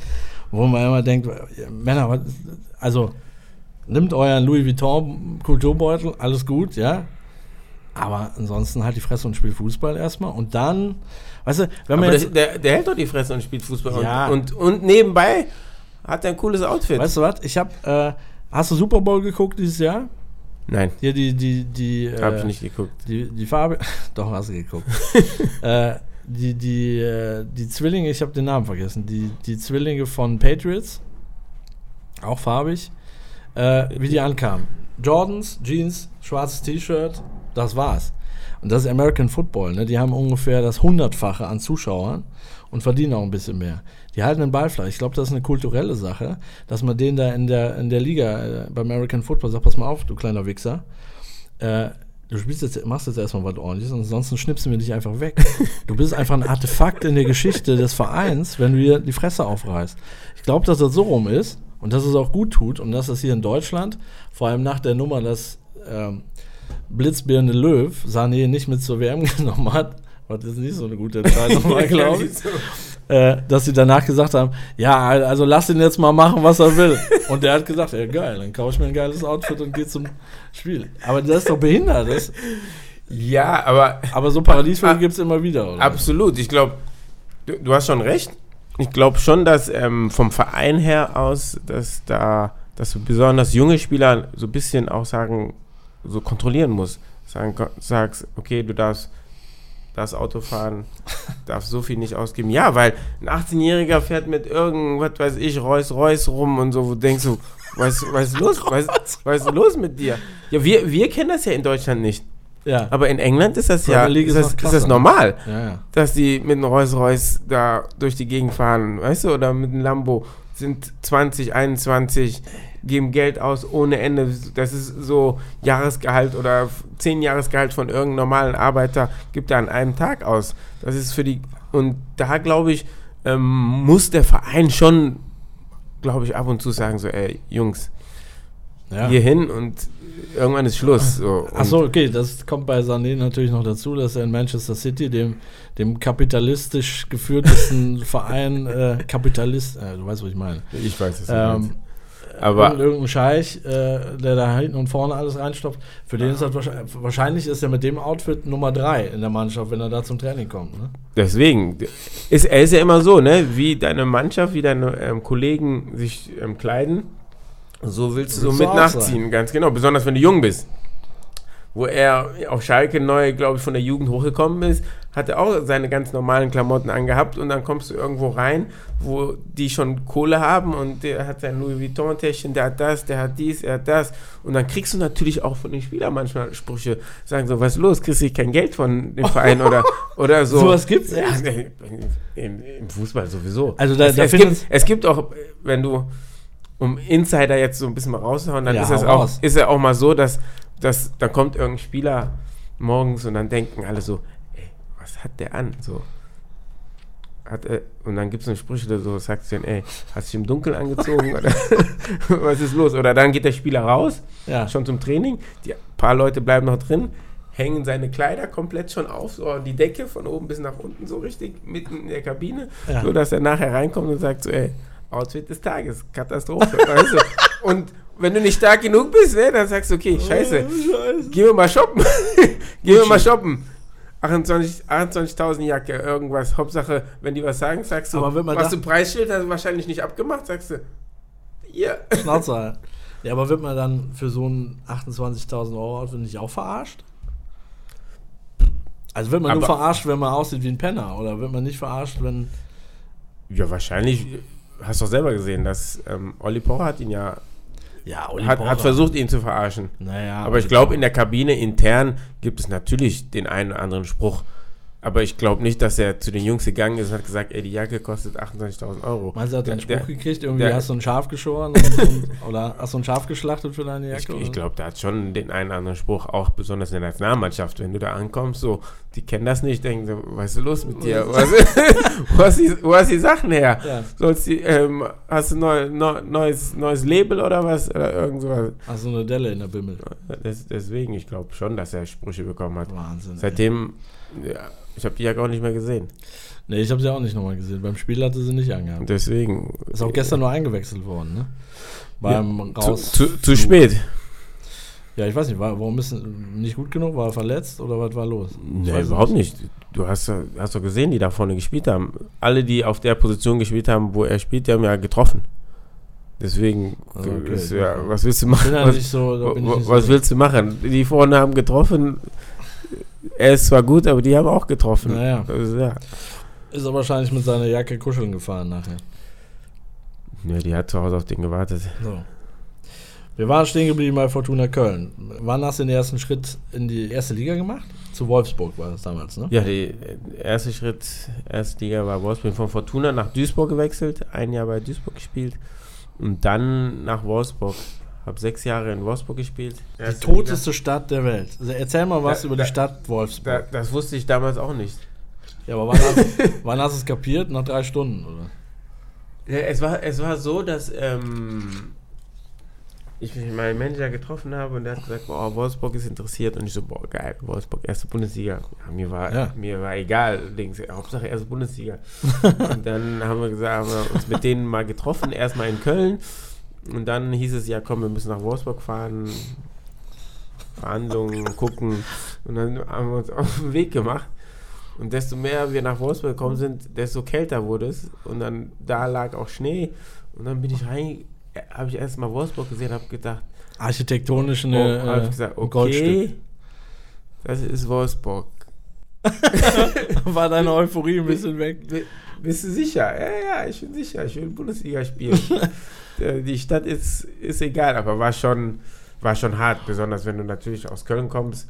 wo man immer denkt, Männer, was, also nimmt euren Louis Vuitton Kulturbeutel, alles gut, ja. Aber ansonsten halt die Fresse und spielt Fußball erstmal und dann, weißt du, wenn man das, der, der hält doch die Fresse und spielt Fußball. Ja. Und, und, und nebenbei hat er ein cooles Outfit. weißt du was, ich habe, äh, hast du Super Bowl geguckt dieses Jahr? Nein, Hier die, die, die, hab äh, ich nicht geguckt. Die, die Farbe, doch, hast du geguckt. äh, die, die, äh, die Zwillinge, ich habe den Namen vergessen, die, die Zwillinge von Patriots, auch farbig, äh, wie die ankamen. Jordans, Jeans, schwarzes T-Shirt, das war's. Und das ist American Football, ne? Die haben ungefähr das Hundertfache an Zuschauern und verdienen auch ein bisschen mehr. Die halten den Ball flach. Ich glaube, das ist eine kulturelle Sache, dass man denen da in der, in der Liga äh, beim American Football sagt, pass mal auf, du kleiner Wichser. Äh, du spielst jetzt, machst jetzt erstmal was ordentliches, ansonsten schnippst du mir dich einfach weg. Du bist einfach ein Artefakt in der Geschichte des Vereins, wenn du dir die Fresse aufreißt. Ich glaube, dass das so rum ist und dass es auch gut tut und dass das hier in Deutschland, vor allem nach der Nummer, dass ähm, Blitzbirne Löw Sané nicht mit zur WM genommen hat, was ist nicht so eine gute Entscheidung war, glaube ich äh, dass sie danach gesagt haben, ja, also lass ihn jetzt mal machen, was er will. Und der hat gesagt, ja geil, dann kaufe ich mir ein geiles Outfit und gehe zum Spiel. Aber das ist doch behindert. Das, Ja, aber aber so Paradiesvögel Ah, gibt es immer wieder, oder? absolut. Ich glaube, du, du hast schon recht. Ich glaube schon, dass ähm, vom Verein her aus, dass da, dass du besonders junge Spieler so ein bisschen auch sagen, so kontrollieren muss. Sagen, sagst, okay, du darfst das Auto fahren, darfst so viel nicht ausgeben. Ja, weil ein 18-Jähriger fährt mit irgendwas, weiß ich, Reus Reus rum und so, wo du denkst du, was, was ist los? Was, was ist los mit dir? Ja, wir, wir kennen das ja in Deutschland nicht. Ja. Aber in England ist das ja League ist das, ist das normal, ja, ja. dass die mit einem Rolls Royce da durch die Gegend fahren, weißt du, oder mit einem Lambo sind 20, 21, geben Geld aus ohne Ende. Das ist so Jahresgehalt oder 10 Jahresgehalt von irgendeinem normalen Arbeiter gibt er an einem Tag aus. Das ist für die und da glaube ich ähm, muss der Verein schon, glaube ich, ab und zu sagen so, ey Jungs, ja. hier hin und irgendwann ist Schluss. So. Achso, okay, das kommt bei Sané natürlich noch dazu, dass er in Manchester City, dem, dem kapitalistisch geführtesten Verein, äh, Kapitalist, äh, du weißt, was ich meine. ich weiß es Ähm. Aber Irgend- irgendein Scheich, äh, der da hinten und vorne alles reinstopft, für den ist das wahrscheinlich, wahrscheinlich ist er mit dem Outfit Nummer 3 in der Mannschaft, wenn er da zum Training kommt. Ne? Deswegen, ist, er ist ja immer so, ne? wie deine Mannschaft, wie deine ähm, Kollegen sich ähm, kleiden, so willst du so mit nachziehen, ganz genau, besonders wenn du jung bist. Wo er auf Schalke neu, glaube ich, von der Jugend hochgekommen ist, hat er auch seine ganz normalen Klamotten angehabt und dann kommst du irgendwo rein, wo die schon Kohle haben und der hat sein Louis Vuitton-Täschchen, der hat das, der hat dies, er hat das und dann kriegst du natürlich auch von den Spielern manchmal Sprüche, sagen so, was los, kriegst du kein Geld von dem Verein oder, oder so. Sowas gibt's Ja, im, Im Fußball sowieso. Also da- es, da es, gibt, es gibt auch, wenn du, um Insider jetzt so ein bisschen mal rauszuhauen, dann Ja, ist es hau auch, raus. ist ja auch mal so, dass, dass da kommt irgendein Spieler morgens und dann denken alle so, ey, was hat der an? So. Hat er, und dann gibt es eine Sprüche oder so, sagst du dann, ey, hast du dich im Dunkeln angezogen? oder was ist los? Oder dann geht der Spieler raus, Ja. schon zum Training, die paar Leute bleiben noch drin, hängen seine Kleider komplett schon auf, so die Decke von oben bis nach unten so richtig mitten in der Kabine, Ja. so dass er nachher reinkommt und sagt so, ey, Outfit des Tages, Katastrophe, weißt du? Und wenn du nicht stark genug bist, ne, dann sagst du, okay, scheiße, gehen wir mal shoppen, gehen wir mal shoppen. 28 28.000 Jacke, irgendwas. Hauptsache, wenn die was sagen, sagst du, Aber wenn man was du Preisschild hast, wahrscheinlich nicht abgemacht, sagst du, hier. Schnauze. Ja, aber wird man dann für so ein 28.000 Euro Outfit nicht auch verarscht? Also wird man nur Aber- verarscht, wenn man aussieht wie ein Penner? Oder wird man nicht verarscht, wenn... Ja, wahrscheinlich, hast du doch selber gesehen, dass ähm, Olli Pocher hat ihn ja, Ja, Oli hat, hat versucht, ihn zu verarschen. Naja, Aber ich glaube, in der Kabine intern gibt es natürlich den einen oder anderen Spruch. Aber ich glaube nicht, dass er zu den Jungs gegangen ist und hat gesagt, ey, die Jacke kostet 28.000 Euro. Meinst du, er hat einen Der- Spruch gekriegt? Irgendwie der- hast du ein Schaf geschoren? Und, oder hast du ein Schaf geschlachtet für deine Ich, Jacke? ich oder? glaube, der hat schon den einen oder anderen Spruch, auch besonders in der Nationalmannschaft. Wenn du da ankommst, so, die kennen das nicht, denken so, was ist los mit dir? Was, wo, hast die, wo hast die Sachen her? Ja. Sollst die, ähm, hast du neu, neu, neues, neues Label oder was? Oder irgend sowas. Hast du eine Delle in der Bimmel? Das, deswegen, ich glaube schon, dass er Sprüche bekommen hat. Wahnsinn. ey. Ja, Ich habe die ja gar nicht mehr gesehen. Nee, ich habe sie auch nicht nochmal gesehen. Beim Spiel hatte sie nicht angehabt. Deswegen. Ist auch gestern nur eingewechselt worden, ne? Beim ja, Raus. Zu, zu, zu spät. Ja, ich weiß nicht, war, warum ist nicht gut genug? War er verletzt oder was war los? Nee, überhaupt nicht. Du hast, hast doch gesehen, die da vorne gespielt haben. Alle, die auf der Position gespielt haben, wo er spielt, die haben ja getroffen. Deswegen, Also, okay, ist, ja, was willst du Ich machen? Was, so, ich was willst du machen? Die vorne haben getroffen. Ist zwar gut, aber die haben auch getroffen. Naja. Also, ja. Ist er wahrscheinlich mit seiner Jacke kuscheln gefahren nachher. Nee, die hat zu Hause auf den gewartet. So. Wir waren stehen geblieben bei Fortuna Köln. Wann hast du den ersten Schritt in die erste Liga gemacht? Zu Wolfsburg war das damals, ne? Ja, der erste Schritt, erste Liga war Wolfsburg. Bin von Fortuna nach Duisburg gewechselt, ein Jahr bei Duisburg gespielt und dann nach Wolfsburg. Habe sechs Jahre in Wolfsburg gespielt. Die Erste toteste Stadt der Welt. Also erzähl mal was Da- über da- die Stadt Liga. Da, Wolfsburg. das wusste ich damals auch nicht. ja, aber wann hast, wann hast du es kapiert? Nach drei Stunden, oder? Ja, es, war, es war so, dass ähm, ich mich mit meinem Manager getroffen habe und der hat gesagt, boah, Wolfsburg ist interessiert und ich so, boah, geil, Wolfsburg, erste Bundesliga. Ja, mir, war, Ja. mir war egal, links, Hauptsache erste Bundesliga. und dann haben wir gesagt, haben wir uns mit denen mal getroffen, erstmal in Köln und dann hieß es, ja komm, wir müssen nach Wolfsburg fahren, Verhandlungen gucken und dann haben wir uns auf den Weg gemacht. Und desto mehr wir nach Wolfsburg gekommen sind, desto kälter wurde es. Und dann da lag auch Schnee. Und dann bin ich rein, habe ich erst mal Wolfsburg gesehen, habe gedacht, Architektonisch oh, eine, hab äh, ich gesagt, ein Goldstück. okay, das ist Wolfsburg. War deine Euphorie ein bisschen weg? Bist du sicher? Ja, ja, ich bin sicher. Ich will Bundesliga spielen. Äh, Die Stadt ist, ist egal, aber war schon, war schon hart, besonders wenn du natürlich aus Köln kommst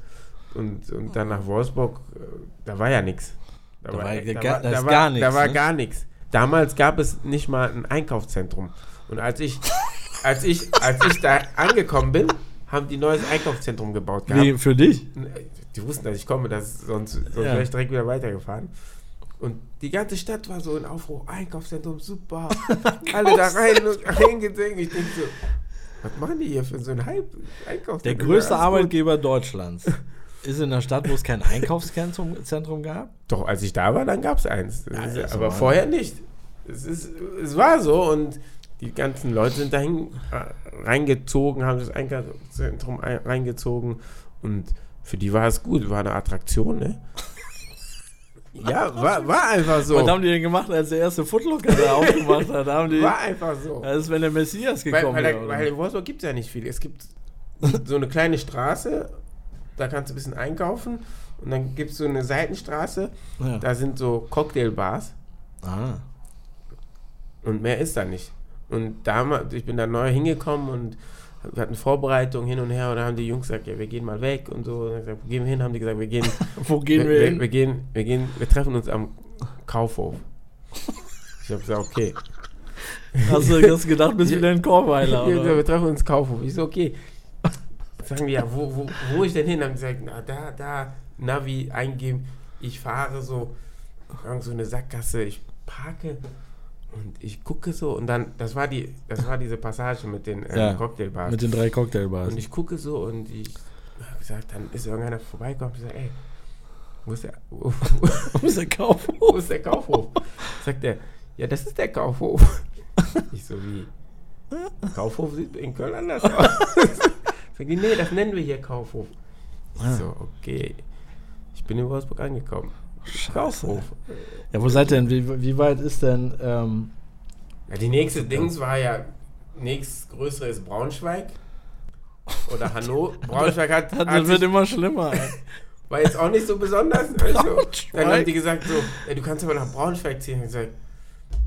und, und dann nach Wolfsburg, äh, da war ja nichts. Da war ja gar- da ist gar Da nichts, war ne? gar nichts. Damals gab es nicht mal ein Einkaufszentrum. Und als ich, als ich, als ich da angekommen bin, haben die neues Einkaufszentrum gebaut gehabt. Wie für dich? Die wussten, dass ich komme, dass sonst, sonst Ja. wäre ich direkt wieder weitergefahren. Und die ganze Stadt war so in Aufruhr, Einkaufszentrum, super. Alle da rein und reingedenkt. Ich denke so, was machen die hier für so ein Hype? Der Einkaufszentrum? größte Alles gut. Arbeitgeber Deutschlands ist in der Stadt, wo es kein Einkaufszentrum Zentrum gab. Doch, als ich da war, dann gab es eins. Ja, ist, aber war- vorher nicht. Es, ist, es war so und die ganzen Leute sind dahin äh, reingezogen, haben das Einkaufszentrum ein, reingezogen und für die war es gut, war eine Attraktion, ne? Ja, war, war einfach so. Was haben die denn gemacht, als der erste Footlocker da aufgemacht hat? Haben die, War einfach so. das ist, wenn der Messias Weil, gekommen weil, wäre. da- oder? weil in Wolfsburg gibt es ja nicht viel. Es gibt so eine kleine Straße, da kannst du ein bisschen einkaufen. Und dann gibt es so eine Seitenstraße, ja. da sind so Cocktailbars. ah. Und mehr ist da nicht. Und da haben wir, ich bin da neu hingekommen und wir hatten Vorbereitung hin und her und da haben die Jungs gesagt, ja, wir gehen mal weg und so. Und dann gesagt, wo gehen wir hin? Haben die gesagt, wir gehen, Wo gehen wir, wir, hin? wir, gehen, wir gehen, wir treffen uns am Kaufhof. Ich habe gesagt, okay. Hast du hast gedacht, bist wieder in Chorweiler, Ja, wir treffen uns im Kaufhof. Ich so, okay. Sagen die, ja, wo, wo, wo ich denn hin? Haben die gesagt, na, da, da, Navi eingeben. Ich fahre so, so eine Sackgasse, ich parke und ich gucke so und dann, das war die, das war diese Passage mit den äh, Ja, Cocktailbars. Mit den drei Cocktailbars. Und ich gucke so und ich habe gesagt, dann ist irgendeiner vorbeigekommen und sagt, ey, wo ist der, wo, Wo ist der Kaufhof? wo ist der Kaufhof? Sagt er, ja, das ist der Kaufhof. Ich so, wie? Kaufhof sieht in Köln anders aus. Sagt die, nee, das nennen wir hier Kaufhof. Ich Ah. so, okay. Ich bin in Wolfsburg angekommen. Kaufhof. Ja, wo seid ihr denn? Wie, wie weit ist denn. Ähm, Ja, die nächste Dings war ja, nächstgrößere ist Braunschweig. Oder Hannover. Braunschweig hat, das hat wird sich, immer schlimmer. ey. war jetzt auch nicht so besonders. Also, dann haben die gesagt so, ja, du kannst aber nach Braunschweig ziehen. Ich gesagt,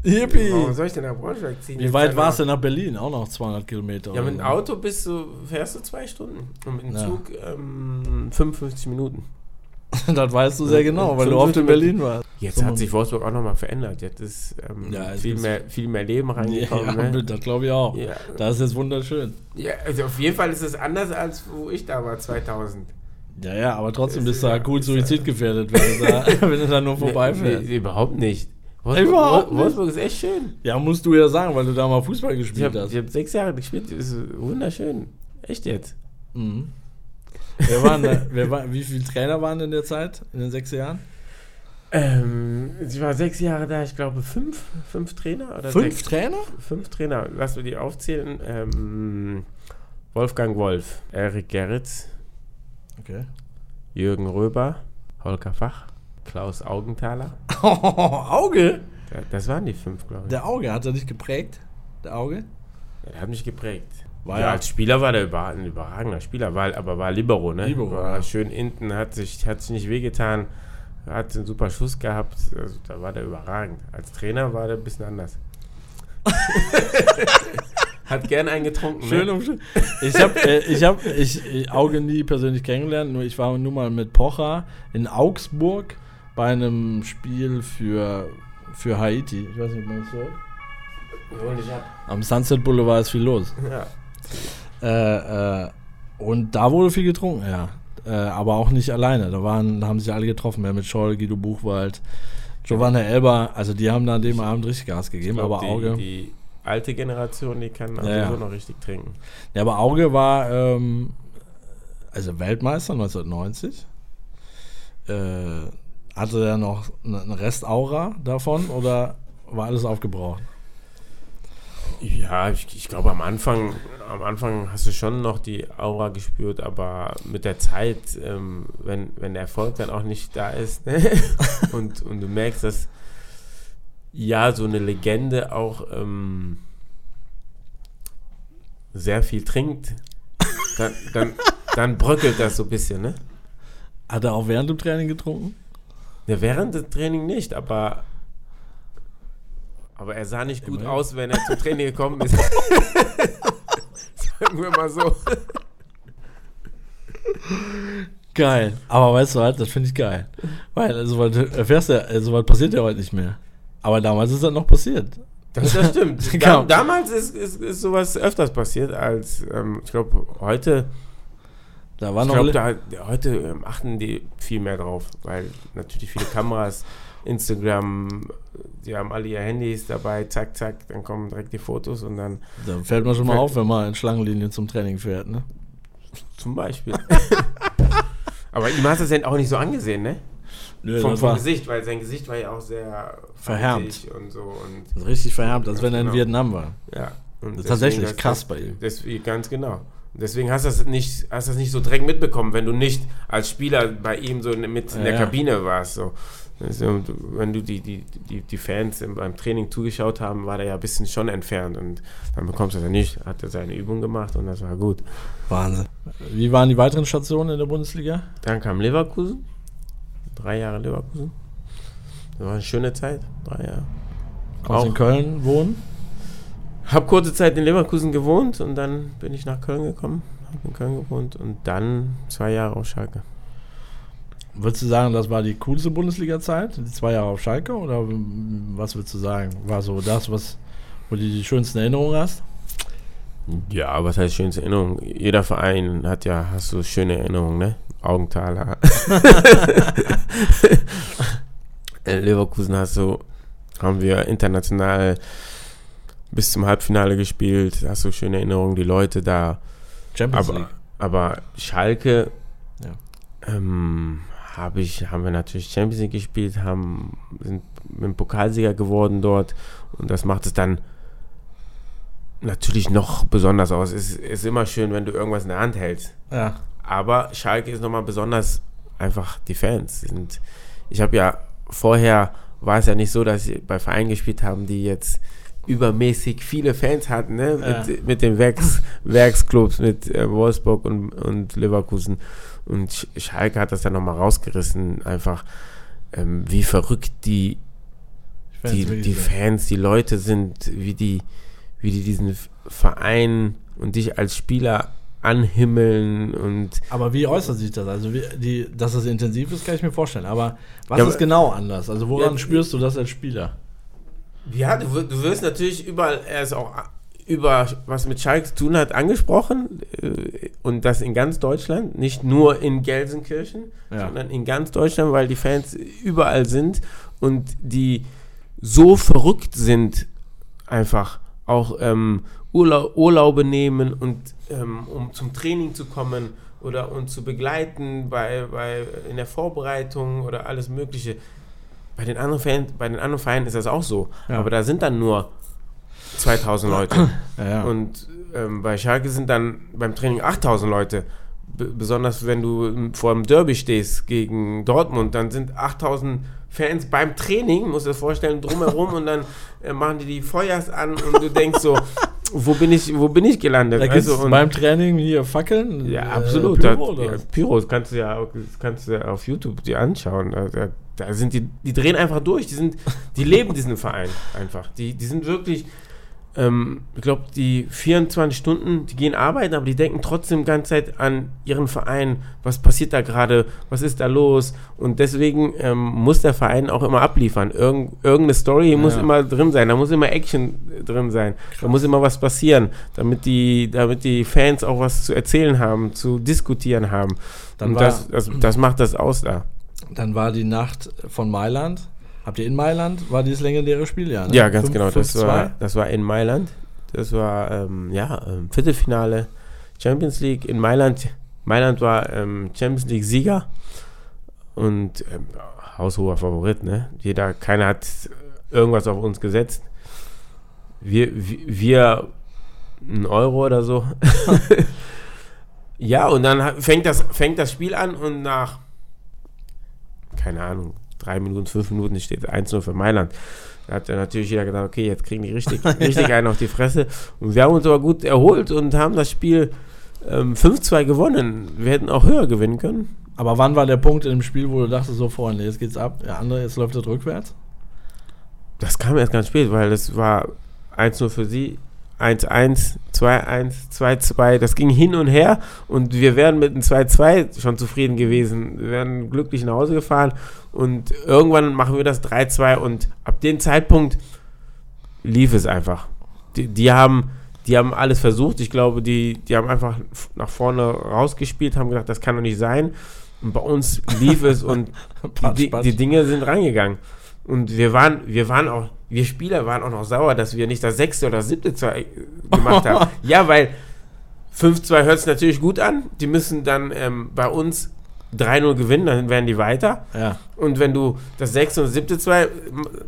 Yippie! warum soll ich denn nach Braunschweig ziehen? Wie Jetzt weit warst noch- du nach Berlin? Auch noch 200 Kilometer. Ja, mit dem. Auto bist du, fährst du zwei Stunden. Und mit dem Ja. Zug ähm, 55 Minuten. das weißt du sehr genau, weil du oft in 55 Berlin warst. Jetzt hat sich Wolfsburg auch nochmal verändert. Jetzt ist ähm, Ja, es viel, ist- mehr, viel mehr Leben Ja, reingekommen. ne? das glaube ich auch. ja. Das ist jetzt wunderschön. ja, also auf jeden Fall ist es anders, als wo ich da war, 2000. Ja, ja, aber trotzdem Ist bist du ja- ist ja- suizidgefährdet, wenn du da, wenn du da nur vorbeifährst. Nee, nee, überhaupt nicht. Wolfsburg, Überhaupt nicht? Wolfsburg ist echt schön. Ja, musst du ja sagen, weil du da mal Fußball Ich gespielt habe hast. hab sechs Jahre gespielt, ist wunderschön. Echt jetzt. Mhm. Wer waren da, wer war, wie viele Trainer waren in der Zeit, in den sechs Jahren? Ähm, sie war sechs Jahre da, ich glaube fünf, fünf Trainer oder Fünf sechs, Trainer? fünf Trainer. Lass wir die aufzählen. Ähm, Wolfgang Wolf, Erik Gerritz, Okay. Jürgen Röber, Holger Fach, Klaus Augenthaler. Auge? Ja, Das waren die fünf, glaube ich. Der Auge, hat er dich geprägt? Der Auge? Der hat mich geprägt. War ja, als Spieler war der über, ein überragender Spieler, war, aber war Libero, ne? Libero, war ja. schön hinten, hat sich, hat sich nicht wehgetan, hat einen super Schuss gehabt, also, da war der überragend. Als Trainer war der ein bisschen anders. hat gern einen getrunken, Schön ne? um schön. Ich habe äh, ich hab, ich, ich Auge nie persönlich kennengelernt, nur ich war nur mal mit Pocher in Augsburg bei einem Spiel für, für Haiti. Ich weiß nicht, ob man das ab. Am Sunset Boulevard ist viel los. Ja. Äh, äh, und da wurde viel getrunken, ja. Äh, aber auch nicht alleine. Da, waren, da haben sich alle getroffen. Mehr mit Scholl, Guido Buchwald, Giovanna Elber. Also die haben da an dem Abend richtig Gas gegeben. glaub, aber die, Auge. die alte Generation, die kann also Ja, so noch richtig trinken. Ja, aber Auge war ähm, also Weltmeister 1990. Äh, hatte er noch eine Restaura davon oder war alles aufgebraucht? Ja, ich, ich glaube am Anfang, am Anfang hast du schon noch die Aura gespürt, aber mit der Zeit, ähm, wenn, wenn der Erfolg dann auch nicht da ist ne? und, und du merkst, dass ja so eine Legende auch ähm, sehr viel trinkt, dann, dann, dann bröckelt das so ein bisschen, ne? Hat er auch während dem Training getrunken? Ja, während des Training nicht, aber aber er sah nicht gut Immerhin. aus, wenn er zum Training gekommen ist. Sagen wir mal so. Geil. Aber weißt du was, das finde ich geil. Weil so weit erfährst du, ja- so weit passiert ja heute nicht mehr. Aber damals ist das noch passiert. Das, das stimmt. Da, Genau. damals ist, ist, ist sowas öfters passiert als, ähm, ich glaube, heute, Da war ich noch glaube, da, heute ähm, achten die viel mehr drauf, weil natürlich viele Kameras, Instagram, die haben alle ihr Handys dabei, zack, zack, dann kommen direkt die Fotos und dann da fällt man schon mal auf, wenn man in Schlangenlinien zum Training fährt, ne? zum Beispiel. Aber ihm hast du es ja auch nicht so angesehen, ne? Nö, vom, vom Gesicht, weil sein Gesicht war ja auch sehr Verhärmt. und so und richtig verhärmt, als wenn er in Genau. Vietnam war. ja. Tatsächlich krass bei ihm. Deswegen, ganz genau. Deswegen hast du das nicht, hast das nicht so direkt mitbekommen, wenn du nicht als Spieler bei ihm so mit in der ja. Kabine warst. So. Also, wenn du die, die, die, die Fans im, beim Training zugeschaut haben, war der ja ein bisschen schon entfernt und dann bekommst du das ja nicht. Hat er seine Übung gemacht und das war gut. Wahnsinn. Wie waren die weiteren Stationen in der Bundesliga? Dann kam Leverkusen. Drei Jahre Leverkusen. Das war eine schöne Zeit. Drei Jahre. Konntest du in Köln wohnen? Hab kurze Zeit in Leverkusen gewohnt und dann bin ich nach Köln gekommen. Hab in Köln gewohnt und dann zwei Jahre auf Schalke. Würdest du sagen, das war die coolste Bundesliga-Zeit? Die zwei Jahre auf Schalke? Oder was würdest du sagen? War so das, was, wo du die schönsten Erinnerungen hast? Ja, was heißt schönste Erinnerung? Jeder Verein hat ja, hast du schöne Erinnerungen, ne? Augenthaler. In Leverkusen hast du, haben wir international bis zum Halbfinale gespielt, hast du schöne Erinnerungen, die Leute da. Champions Aber, League. aber Schalke Ja. ähm, hab ich, haben wir natürlich Champions League gespielt, haben, sind mit dem Pokalsieger geworden dort und das macht es dann natürlich noch besonders aus. Es ist, ist immer schön, wenn du irgendwas in der Hand hältst. Ja. Aber Schalke ist nochmal besonders einfach die Fans. Sind, ich habe ja vorher war es ja nicht so, dass sie bei Vereinen gespielt haben, die jetzt übermäßig viele Fans hatten, ne? Ja. Mit, mit den Werks, Werksclubs, mit äh, Wolfsburg und, und Leverkusen. Und Sch- Schalke hat das dann nochmal rausgerissen, einfach ähm, wie verrückt die, find's die, die. Fans, die Leute sind, wie die, wie die diesen Verein und dich als Spieler anhimmeln und Aber wie äußert sich das? Also, wie, die, dass das intensiv ist, kann ich mir vorstellen. Aber was Ja, ist genau anders? Also, woran Ja, spürst du das als Spieler? Ja, du, du wirst natürlich überall, er ist auch über was mit Schalke zu tun hat, angesprochen. äh, Und das in ganz Deutschland, nicht nur in Gelsenkirchen, Ja. sondern in ganz Deutschland, weil die Fans überall sind und die so verrückt sind, einfach auch ähm, Urla Urlaube nehmen und ähm, um zum Training zu kommen oder uns zu begleiten bei, bei in der Vorbereitung oder alles Mögliche. bei den anderen Fans, bei den anderen Vereinen ist das auch so. Ja. Aber da sind dann nur 2000 Leute. Ja. Und ähm, bei Schalke sind dann beim Training 8000 Leute. B besonders wenn du vor einem Derby stehst gegen Dortmund, dann sind 8000 Fans beim Training, musst du dir vorstellen, drumherum und dann äh, machen die die Feuers an und du denkst so, wo bin ich, wo bin ich gelandet? da Also, und- beim Training hier Fackeln. ja, äh, absolut. Pyro, da, ja? Pyros kannst du ja, kannst du ja auf YouTube dir anschauen. Da, da sind die, die drehen einfach durch. Die sind, die leben diesen Verein einfach. Die, die sind wirklich, ähm, ich glaube, die 24 Stunden, die gehen arbeiten, aber die denken trotzdem die ganze Zeit an ihren Verein. Was passiert da gerade? Was ist da los? Und deswegen ähm, muss der Verein auch immer abliefern. Irgend, irgendeine Story muss Ja. immer drin sein. Da muss immer Action drin sein. Da muss immer was passieren, damit die, damit die Fans auch was zu erzählen haben, zu diskutieren haben. Dann Und das, das, das macht das aus da. Dann war die Nacht von Mailand. Habt ihr in Mailand? War dieses legendäre Spiel? Ja, ne? Ja, ganz Fünf- genau. Das 5-2? war, das war in Mailand. Das war, ähm, ja, ähm, Viertelfinale Champions League in Mailand. Mailand war ähm, Champions League-Sieger und ähm, haushoher Favorit, ne? Jeder, keiner hat irgendwas auf uns gesetzt. Wir, wir, ein Euro oder so. ja, und dann fängt das, fängt das Spiel an und nach, keine Ahnung, drei Minuten, fünf Minuten steht 1-0 für Mailand. Da hat dann natürlich jeder gedacht, okay, jetzt kriegen die richtig, richtig einen auf die Fresse. Und wir haben uns aber gut erholt und haben das Spiel ähm, 5-2 gewonnen. Wir hätten auch höher gewinnen können. Aber wann war der Punkt im Spiel, wo du dachtest, so Freunde, jetzt geht's ab, der andere, jetzt läuft es rückwärts? Das kam erst ganz spät, weil das war 1-0 für sie, 1-1, 2-1, 2-2. Das ging hin und her und wir wären mit einem 2-2 schon zufrieden gewesen. Wir wären glücklich nach Hause gefahren und irgendwann machen wir das 3-2 und ab dem Zeitpunkt lief es einfach. Die, die haben. Die haben alles versucht. Ich glaube, die, die haben einfach nach vorne rausgespielt, haben gedacht, das kann doch nicht sein. Und bei uns lief es und die, die Dinge sind reingegangen. Und wir waren, wir waren auch, wir Spieler waren auch noch sauer, dass wir nicht das sechste oder siebte zwei gemacht haben. Ja, weil 5-2 hört sich natürlich gut an. Die müssen dann ähm, bei uns 3-0 gewinnen, dann werden die weiter. Ja, Und wenn du das sechste und siebte zwei m-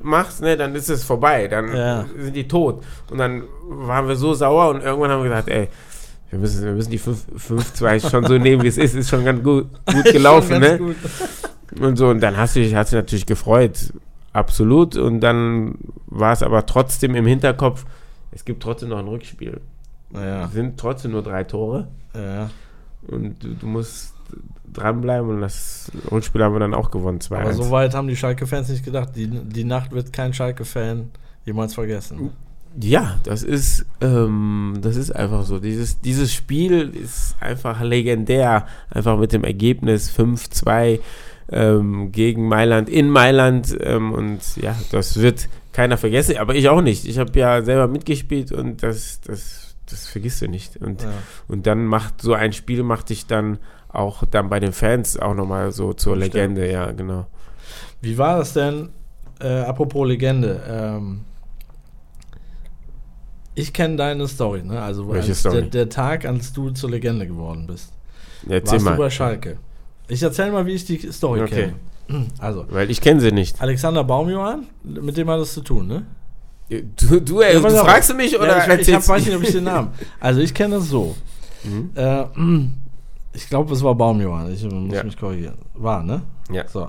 machst, ne, dann ist es vorbei. Dann Ja. sind die tot. Und dann waren wir so sauer und irgendwann haben wir gesagt, ey, wir müssen, wir müssen die 5-2 schon so nehmen, wie es ist. Ist schon ganz gut, gut gelaufen, ne? gut. Und so, und dann hast du dich, hast du natürlich gefreut. Absolut. Und dann war es aber trotzdem im Hinterkopf, es gibt trotzdem noch ein Rückspiel. Ja, Es sind trotzdem nur drei Tore. ja. Und du, du musst dranbleiben und das Rückspiel haben wir dann auch gewonnen. 2 Aber so weit haben die Schalke-Fans nicht gedacht. Die, die Nacht wird kein Schalke-Fan jemals vergessen. Ja, das ist, ähm, das ist einfach so. Dieses, dieses Spiel ist einfach legendär. Einfach mit dem Ergebnis 5-2 ähm, gegen Mailand in Mailand. Ähm, und ja, das wird keiner vergessen, aber ich auch nicht. Ich habe ja selber mitgespielt und das, das, das vergisst du nicht. Und, Ja. und dann macht so ein Spiel, macht dich dann auch dann bei den Fans auch nochmal so zur Stimmt. Legende, ja, genau. Wie war das denn, äh, apropos Legende? Ähm, ich kenne deine Story, ne? Also Welche als Story? Der, der Tag, als du zur Legende geworden bist. Erzähl warst du mal. bei Schalke. Ich erzähle mal, wie ich die Story Okay. kenne. Also, Weil ich kenne sie nicht. Alexander Baumjohann, mit dem hat das zu tun, ne? Du, du, äh, Ja, du fragst du mich oder ich, ich hab, erzählst weiß nicht, ob ich den Namen. Also ich kenne das so. Mhm. Äh, ich glaube, es war Baumjohann. Ich muss Ja. mich korrigieren. War, ne? Ja. So.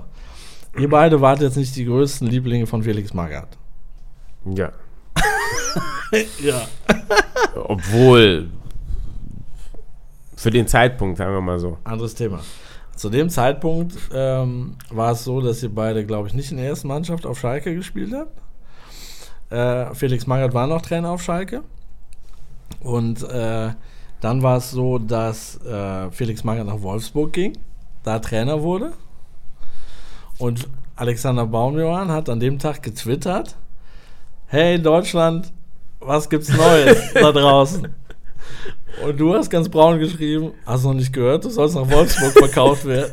Ihr beide wart jetzt nicht die größten Lieblinge von Felix Magath. Ja. Ja. Obwohl, für den Zeitpunkt, sagen wir mal so. Anderes Thema. Zu dem Zeitpunkt ähm, war es so, dass ihr beide, glaube ich, nicht in der ersten Mannschaft auf Schalke gespielt habt. Äh, Felix Magath war noch Trainer auf Schalke. Und äh, dann war es so, dass äh, Felix Magath nach Wolfsburg ging, da Trainer wurde. Und Alexander Baumjohann hat an dem Tag getwittert: Hey Deutschland, was gibt's Neues da draußen? Und du hast ganz braun geschrieben, hast du noch nicht gehört, du sollst nach Wolfsburg verkauft werden.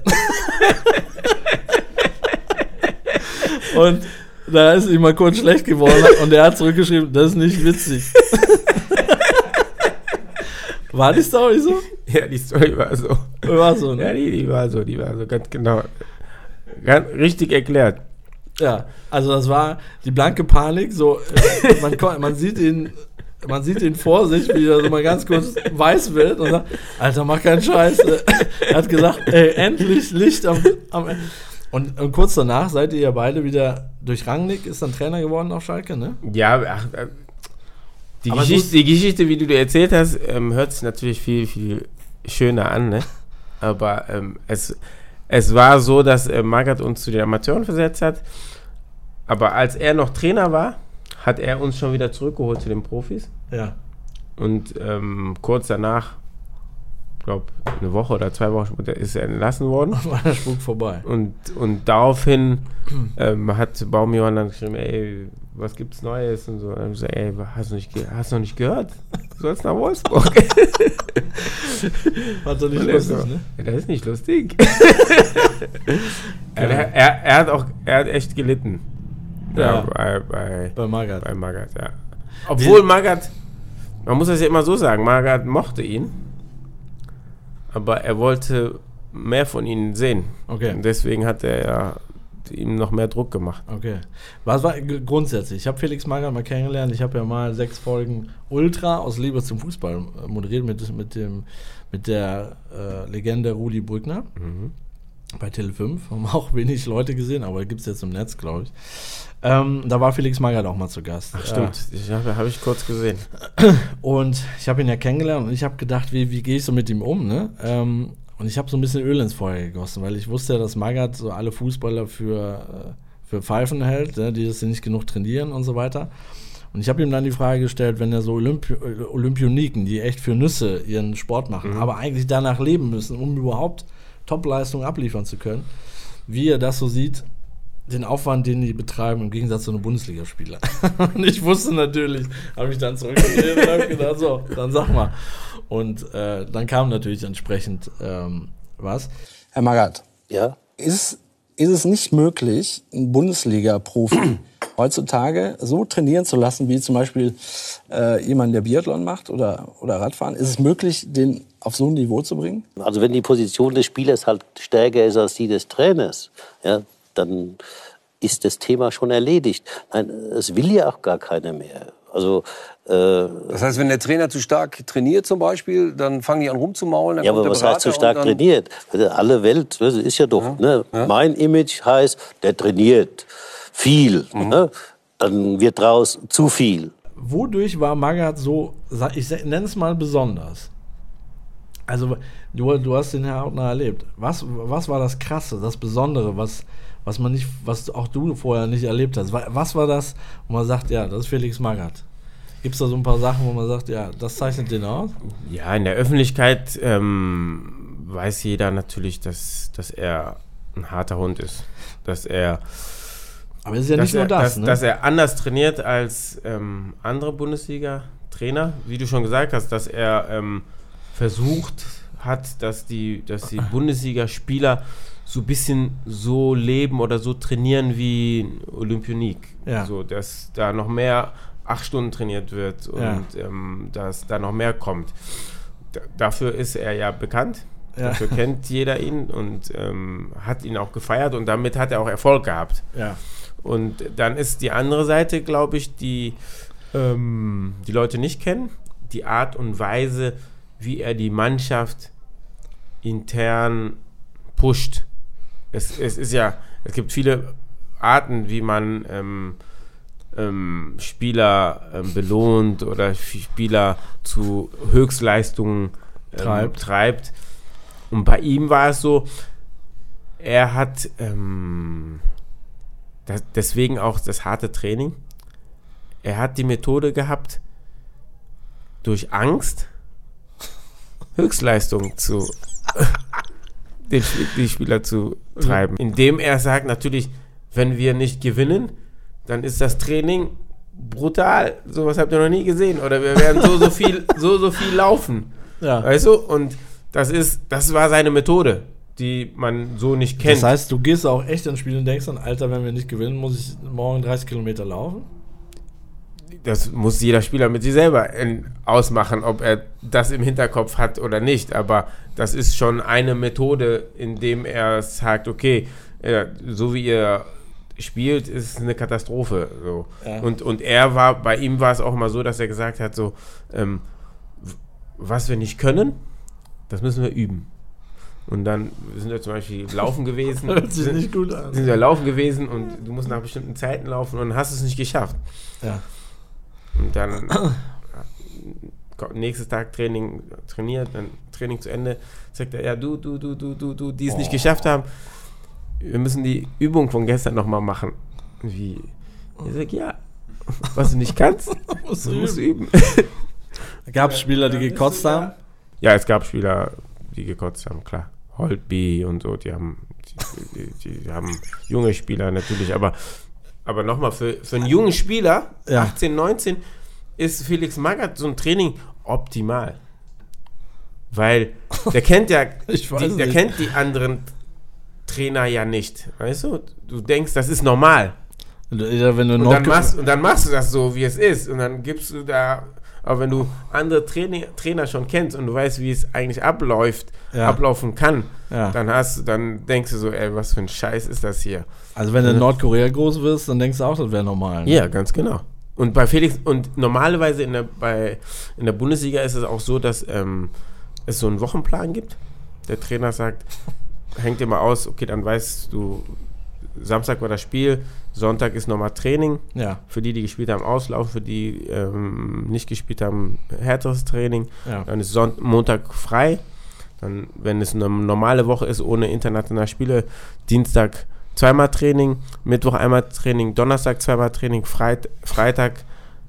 und da ist ihm mal kurz schlecht geworden und er hat zurückgeschrieben, das ist nicht witzig. War die Story so? Ja, die Story war so. War so, Ja, ne? die, die war so, die war so, ganz genau. Ganz richtig erklärt. Ja, also das war die blanke Panik. So, äh, man, man sieht ihn, man sieht ihn vor sich, wie er so mal ganz kurz weiß wird und sagt, Alter, mach keinen Scheiß. Er hat gesagt, ey, endlich Licht am, am und, und kurz danach seid ihr ja beide wieder durch Rangnick, ist dann Trainer geworden auf Schalke, ne? Ja, ach, äh, die, Geschichte, die Geschichte, wie du dir erzählt hast, ähm, hört sich natürlich viel, viel schöner an, ne? Aber ähm, es, es war so, dass äh, Magath uns zu den Amateuren versetzt hat. Aber als er noch Trainer war, hat er uns schon wieder zurückgeholt zu den Profis. Ja. Und ähm, kurz danach, ich glaube, eine Woche oder zwei Wochen später ist er entlassen worden. War der Spuk vorbei. Und, und daraufhin ähm, hat Baumjohann dann geschrieben, ey, was gibt's Neues? Und so. Und ich gesagt, ey, hast du, nicht hast du noch nicht gehört? Du sollst nach Wolfsburg. War doch nicht Und lustig, so, ne? ja, das ist nicht lustig. er, er, er hat auch, er hat echt gelitten. Ja, bei, bei, Bei Magath. bei Magath, ja. Obwohl Magath, man muss das ja immer so sagen, Magath mochte ihn, aber er wollte mehr von ihnen sehen. Okay. Und deswegen hat er ja ihm noch mehr Druck gemacht. Okay. Was war grundsätzlich? Ich habe Felix Magath mal kennengelernt. Ich habe ja mal sechs Folgen Ultra aus Liebe zum Fußball äh, moderiert mit, mit, dem, mit der äh, Legende Rudi Brückner bei Tele5. Haben auch wenig Leute gesehen, aber gibt es jetzt im Netz, glaube ich. Ähm, da war Felix Magath auch mal zu Gast. Ach, stimmt. Ich habe hab ich kurz gesehen. Und ich habe ihn ja kennengelernt und ich habe gedacht, wie, wie gehe ich so mit ihm um, ne? Ähm, und ich habe so ein bisschen Öl ins Feuer gegossen, weil ich wusste ja, dass Magath so alle Fußballer für, äh, für Pfeifen hält, ne? die das nicht genug trainieren und so weiter. Und ich habe ihm dann die Frage gestellt, wenn er so Olympi äh, Olympioniken, die echt für Nüsse ihren Sport machen, aber eigentlich danach leben müssen, um überhaupt Topleistungen abliefern zu können, wie er das so sieht, den Aufwand, den die betreiben, im Gegensatz zu einem Bundesligaspieler. und ich wusste natürlich, habe ich dann zurückgelehnt und habe gedacht, so, dann sag mal. Und äh, dann kam natürlich entsprechend ähm, was. Herr Magath, Ja, ist, ist es nicht möglich, einen Bundesliga-Profi heutzutage so trainieren zu lassen, wie zum Beispiel äh, jemand, der Biathlon macht oder, oder Radfahren? Ist es möglich, den auf so ein Niveau zu bringen? also wenn die Position des Spielers halt stärker ist als die des Trainers, ja, dann ist das Thema schon erledigt. Nein, es will ja auch gar keiner mehr. Also äh, Das heißt, wenn der Trainer zu stark trainiert zum Beispiel, dann fangen die an rumzumaulen. Dann Ja, kommt aber der was heißt Berater stark trainiert? Also Alle Welt, das ist ja doch. Ne? Mein Image heißt, der trainiert viel. Mhm. Ne? Dann wird draus zu viel. Wodurch war Magath so, ich nenne es mal besonders? Also, du, du hast den Herr Hautner erlebt. Was, was war das Krasse, das Besondere, was, was man nicht, was auch du vorher nicht erlebt hast? Wa- Was war das, wo man sagt, ja, das ist Felix Magath? Gibt es da so ein paar Sachen, wo man sagt, ja, das zeichnet den aus? Ja, in der Öffentlichkeit ähm, weiß jeder natürlich, dass, dass er ein harter Hund ist. Dass er, Aber es ist ja nicht nur er, das, dass, ne? dass er anders trainiert als ähm, andere Bundesliga-Trainer. Wie du schon gesagt hast, dass er ähm, versucht hat, dass die, dass die Bundesliga-Spieler so ein bisschen so leben oder so trainieren wie Olympionik. Ja. So, dass da noch mehr acht Stunden trainiert wird und Ja. ähm, dass da noch mehr kommt. D dafür ist er ja bekannt. Ja. Dafür kennt jeder ihn und ähm, hat ihn auch gefeiert und damit hat er auch Erfolg gehabt. ja. Und dann ist die andere Seite, glaube ich, die ähm, die Leute nicht kennen, die Art und Weise, wie er die Mannschaft intern pusht. Es, es ist ja, es gibt viele Arten, wie man ähm, ähm, Spieler ähm, belohnt oder Spieler zu Höchstleistungen ähm, Treibt. treibt. Und bei ihm war es so, er hat ähm, das, deswegen auch das harte Training. Er hat die Methode gehabt, durch Angst Höchstleistung zu den, die Spieler zu treiben. Indem er sagt, natürlich, wenn wir nicht gewinnen, dann ist das Training brutal. Sowas habt ihr noch nie gesehen. Oder wir werden so, so viel, so, so viel laufen. ja. Weißt du? Und das ist, das war seine Methode, die man so nicht kennt. Das heißt, du gehst auch echt ins Spiel und denkst dann, Alter, wenn wir nicht gewinnen, muss ich morgen 30 Kilometer laufen? Das muss jeder Spieler mit sich selber in, ausmachen, ob er das im Hinterkopf hat oder nicht. Aber das ist schon eine Methode, indem er sagt, okay, äh, so wie ihr spielt, ist eine Katastrophe. So. Ja. Und, und er war, bei ihm war es auch mal so, dass er gesagt hat, so, ähm, was wir nicht können, das müssen wir üben. Und dann sind wir zum Beispiel laufen gewesen. Hört sich sind, nicht gut an. sind wir laufen gewesen und du musst nach bestimmten Zeiten laufen und hast es nicht geschafft. Ja. Und dann kommt nächstes Tag Training trainiert, dann Training zu Ende, sagt er, ja, du, du, du, du, du, du, die es nicht geschafft haben, wir müssen die Übung von gestern nochmal machen. Wie? Ich sag, ja, was du nicht kannst, Musst du musst üben. üben. Gab es Spieler, die gekotzt haben? Ja, es gab Spieler, die gekotzt haben, klar. Holtby und so, die haben, die, die, die haben junge Spieler natürlich, aber, aber nochmal, für, für einen jungen Spieler, Ja. 18, 19, ist Felix Magath so ein Training optimal. Weil der kennt ja, die, der nicht. kennt die anderen Trainer ja nicht. Weißt du? Du denkst, das ist normal. Ja, wenn du Und dann, machst, und dann machst du das so, wie es ist. Und dann gibst du da, aber wenn du andere Traini- Trainer schon kennst und du weißt, wie es eigentlich abläuft, Ja. ablaufen kann, Ja. dann hast du, dann denkst du so, ey, was für ein Scheiß ist das hier? Also wenn du in Nordkorea groß wirst, dann denkst du auch, das wäre normal. ne? Ja, ganz genau. Und bei Felix, und normalerweise in der, bei, in der Bundesliga ist es auch so, dass ähm, es so einen Wochenplan gibt. Der Trainer sagt, hängt dir mal aus, okay, dann weißt du, Samstag war das Spiel, Sonntag ist nochmal Training. Ja. Für die, die gespielt haben, Auslauf, für die ähm, nicht gespielt haben, härteres Training. Ja. Dann ist Sonnt Montag frei. Dann, wenn es eine normale Woche ist, ohne internationale Spiele, Dienstag zweimal Training, Mittwoch einmal Training, Donnerstag zweimal Training, Freit Freitag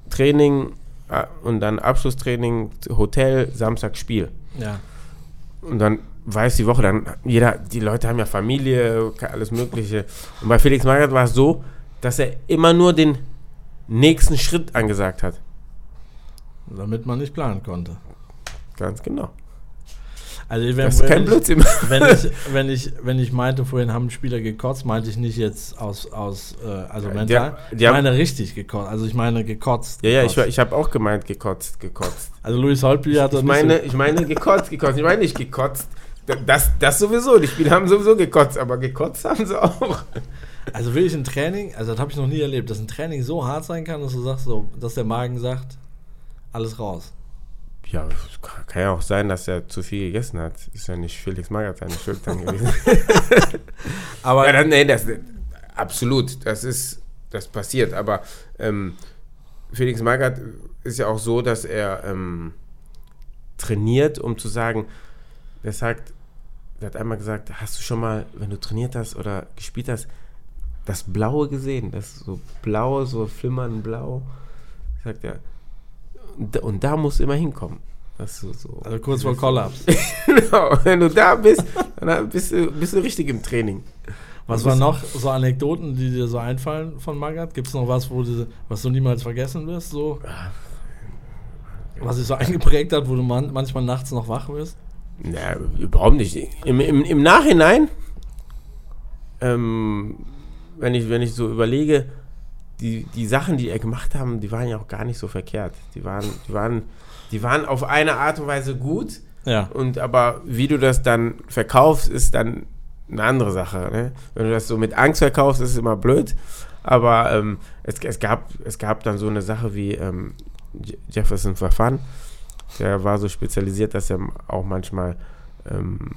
Training äh, und dann Abschlusstraining, Hotel, Samstag Spiel. ja. Und dann weiß die Woche, dann jeder, die Leute haben ja Familie, alles Mögliche. Und bei Felix Magath war es so, dass er immer nur den nächsten Schritt angesagt hat. Damit man nicht planen konnte. Ganz genau. Also wenn, Das ist kein ich, Blödsinn. wenn ich, wenn ich, wenn ich meinte, vorhin haben Spieler gekotzt, meinte ich nicht jetzt aus, aus äh, also Ja, mental. die- die ich meine richtig gekotzt. Also ich meine gekotzt. Ja, ja, ich, gekotzt. ich habe auch gemeint, gekotzt, gekotzt. Also Louis Holtby hat Ich nicht meine, ich meine gekotzt, gekotzt. Ich meine nicht gekotzt. Das, das sowieso. Die Spieler haben sowieso gekotzt, aber gekotzt haben sie auch. so, also will ich ein Training, also das habe ich noch nie erlebt, dass ein Training so hart sein kann, dass du sagst so, dass der Magen sagt, alles raus. Ja, kann- kann ja auch sein, dass er zu viel gegessen hat. Ist ja nicht Felix Magath seine Schuld dann gewesen. Aber Ja, dann, nee, das, absolut, das ist, das passiert, aber ähm, Felix Magath ist ja auch so, dass er ähm, trainiert, um zu sagen, er sagt, er hat einmal gesagt, hast du schon mal, wenn du trainiert hast oder gespielt hast, das Blaue gesehen, das so blaue, so flimmern blau, sagt er, und, da- musst du immer hinkommen. Ist so, also kurz vor Kollaps. genau, wenn du da bist, dann bist du, bist du richtig im Training. Was waren noch so Anekdoten, die dir so einfallen von Magath? Gibt es noch was, wo du, was du niemals vergessen wirst? So? Was sich so eingeprägt hat, wo du man, manchmal nachts noch wach wirst? Na, überhaupt nicht. Im, im, im Nachhinein, ähm, wenn, ich, wenn ich so überlege, die, die Sachen, die er gemacht haben, die waren ja auch gar nicht so verkehrt. Die waren, die waren, die waren auf eine Art und Weise gut. Ja. Und aber wie du das dann verkaufst, ist dann eine andere Sache. Ne? Wenn du das so mit Angst verkaufst, ist es immer blöd. Aber ähm, es, es, gab, es gab dann so eine Sache wie ähm, Je- Jefferson Verfan. Der war so spezialisiert, dass er auch manchmal ähm,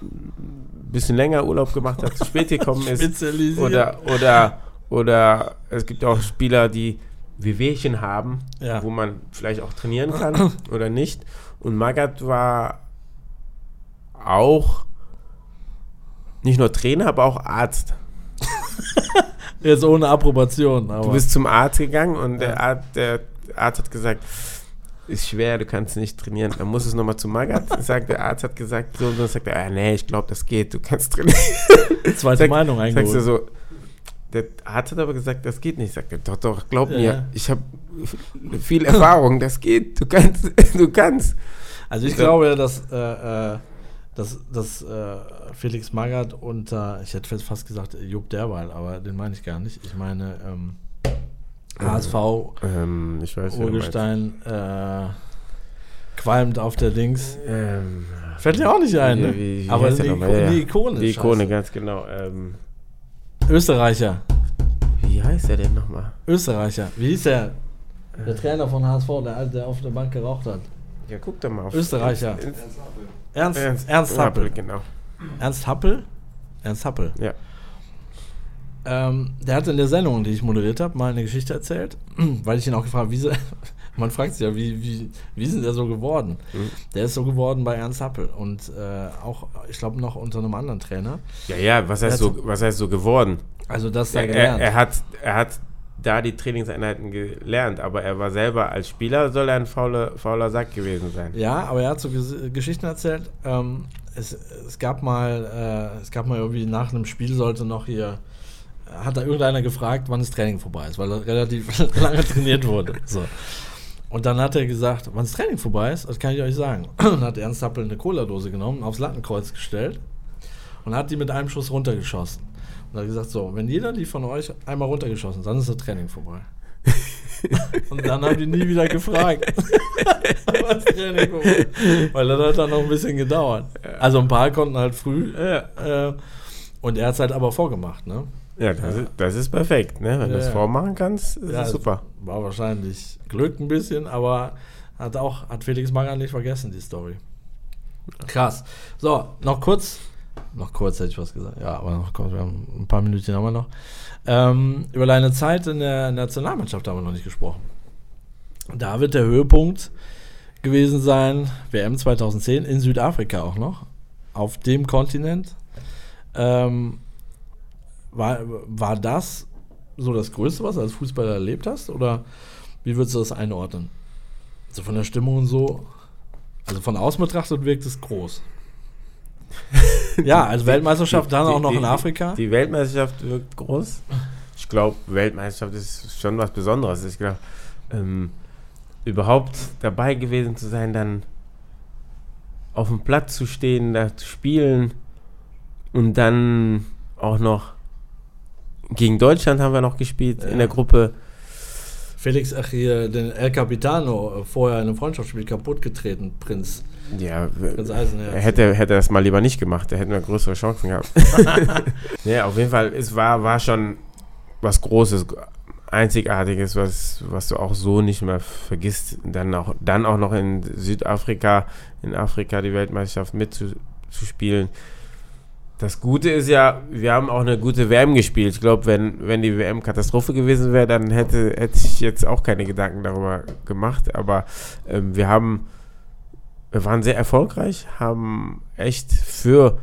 ein bisschen länger Urlaub gemacht hat, zu spät gekommen ist. Spezialisiert. Oder, oder, oder es gibt auch Spieler, die Wehwehchen haben, Ja. wo man vielleicht auch trainieren kann oder nicht. Und Magath war auch nicht nur Trainer, aber auch Arzt. Jetzt ohne Approbation. Aber Du bist zum Arzt gegangen und Ja. der, Arzt, der Arzt hat gesagt, ist schwer, du kannst nicht trainieren. Dann muss es nochmal zu Magath. Sagt der Arzt hat gesagt, so und so. Sagt er, ah, nee, ich glaube, das geht, du kannst trainieren. zweite Sag- Meinung Sagst du so, der Arzt hat aber gesagt, das geht nicht. Sagt er, doch, doch, glaub Ja. mir, ich habe viel Erfahrung, das geht, du kannst, du kannst. Also ich Ja. glaube, dass, äh, äh, dass, dass äh, Felix Magath unter, ich hätte fast gesagt Jupp Derweil, aber den meine ich gar nicht. Ich meine ähm, HSV, Ähm, ich weiß. Urgestein, äh, qualmt auf der Dings. Ähm, Fällt dir auch nicht ein, ne? wie- wie aber die, die Ikone. die Ikone, scheiße. ganz genau. Ähm, Österreicher. wie heißt der denn nochmal? Österreicher. Wie hieß der? Der Trainer von HSV, der, alte, der auf der Bank geraucht hat. Ja, guck doch mal auf. Österreicher. Ernst, Ernst, Ernst, Happel. genau. Ernst Happel? Ernst Happel. Ja. Ähm, der hat in der Sendung, die ich moderiert habe, mal eine Geschichte erzählt, weil ich ihn auch gefragt habe, wie sie, man fragt sich ja, wie, wie, wie ist denn der so geworden? Mhm. Der ist so geworden bei Ernst Happel und äh, auch, ich glaube, noch unter einem anderen Trainer. Ja, ja, was heißt, hat so, was heißt so geworden? Also das da Er, er, gelernt. er, hat, er hat da die Trainingseinheiten gelernt, aber er war selber als Spieler, soll er ein fauler, fauler Sack gewesen sein. Ja, aber er hat so Ges Geschichten erzählt. Ähm, es, es gab mal, äh, es gab mal irgendwie nach einem Spiel sollte noch hier, hat da irgendeiner gefragt, wann das Training vorbei ist, weil er relativ lange trainiert wurde. So. Und dann hat er gesagt, wann das Training vorbei ist, das kann ich euch sagen. Dann hat Ernst Happel eine Cola-Dose genommen, aufs Lattenkreuz gestellt und hat die mit einem Schuss runtergeschossen. Und hat gesagt, so, wenn jeder die von euch einmal runtergeschossen, dann ist das Training vorbei. und dann haben die nie wieder gefragt. was Training vorbei. Weil das hat dann noch ein bisschen gedauert. Also ein paar konnten halt früh. Äh, und er hat es halt aber vorgemacht, ne? Ja, das, Ist, das ist perfekt, ne? Wenn Ja, du das ja. vormachen kannst, ist Ja, das super. War wahrscheinlich Glück ein bisschen, aber hat auch, hat Felix Magath nicht vergessen, die Story. Krass. So, noch kurz. Noch kurz hätte ich was gesagt. Ja, aber noch kurz, wir haben ein paar Minuten haben wir noch. Ähm, über deine Zeit in der Nationalmannschaft haben wir noch nicht gesprochen. Da wird der Höhepunkt gewesen sein, WM 2010 in Südafrika auch noch, auf dem Kontinent. Ähm, war, war das so das Größte, was du als Fußballer erlebt hast? Oder wie würdest du das einordnen? Also von der Stimmung und so. Also von außen betrachtet wirkt es groß. ja, also Weltmeisterschaft dann Die- auch noch die- in Afrika. Die Weltmeisterschaft wirkt groß. Ich glaube, Weltmeisterschaft ist schon was Besonderes. Ich glaube, ähm, überhaupt dabei gewesen zu sein, dann auf dem Platz zu stehen, da zu spielen und dann auch noch gegen Deutschland haben wir noch gespielt Ja. in der Gruppe. Felix, ach hier, den El Capitano, äh, vorher in einem Freundschaftsspiel kaputt getreten, Prinz. Ja, Prinz Eisenherz. Er hätte, hätte das mal lieber nicht gemacht, da hätten wir größere Chancen gehabt. ja, auf jeden Fall, es war, war schon was Großes, Einzigartiges, was, was du auch so nicht mehr vergisst. Dann auch, dann auch noch in Südafrika, in Afrika die Weltmeisterschaft mitzuspielen. Das Gute ist ja, wir haben auch eine gute WM gespielt. Ich glaube, wenn, wenn die WM Katastrophe gewesen wäre, dann hätte, hätte ich jetzt auch keine Gedanken darüber gemacht. Aber ähm, wir haben wir waren sehr erfolgreich, haben echt für,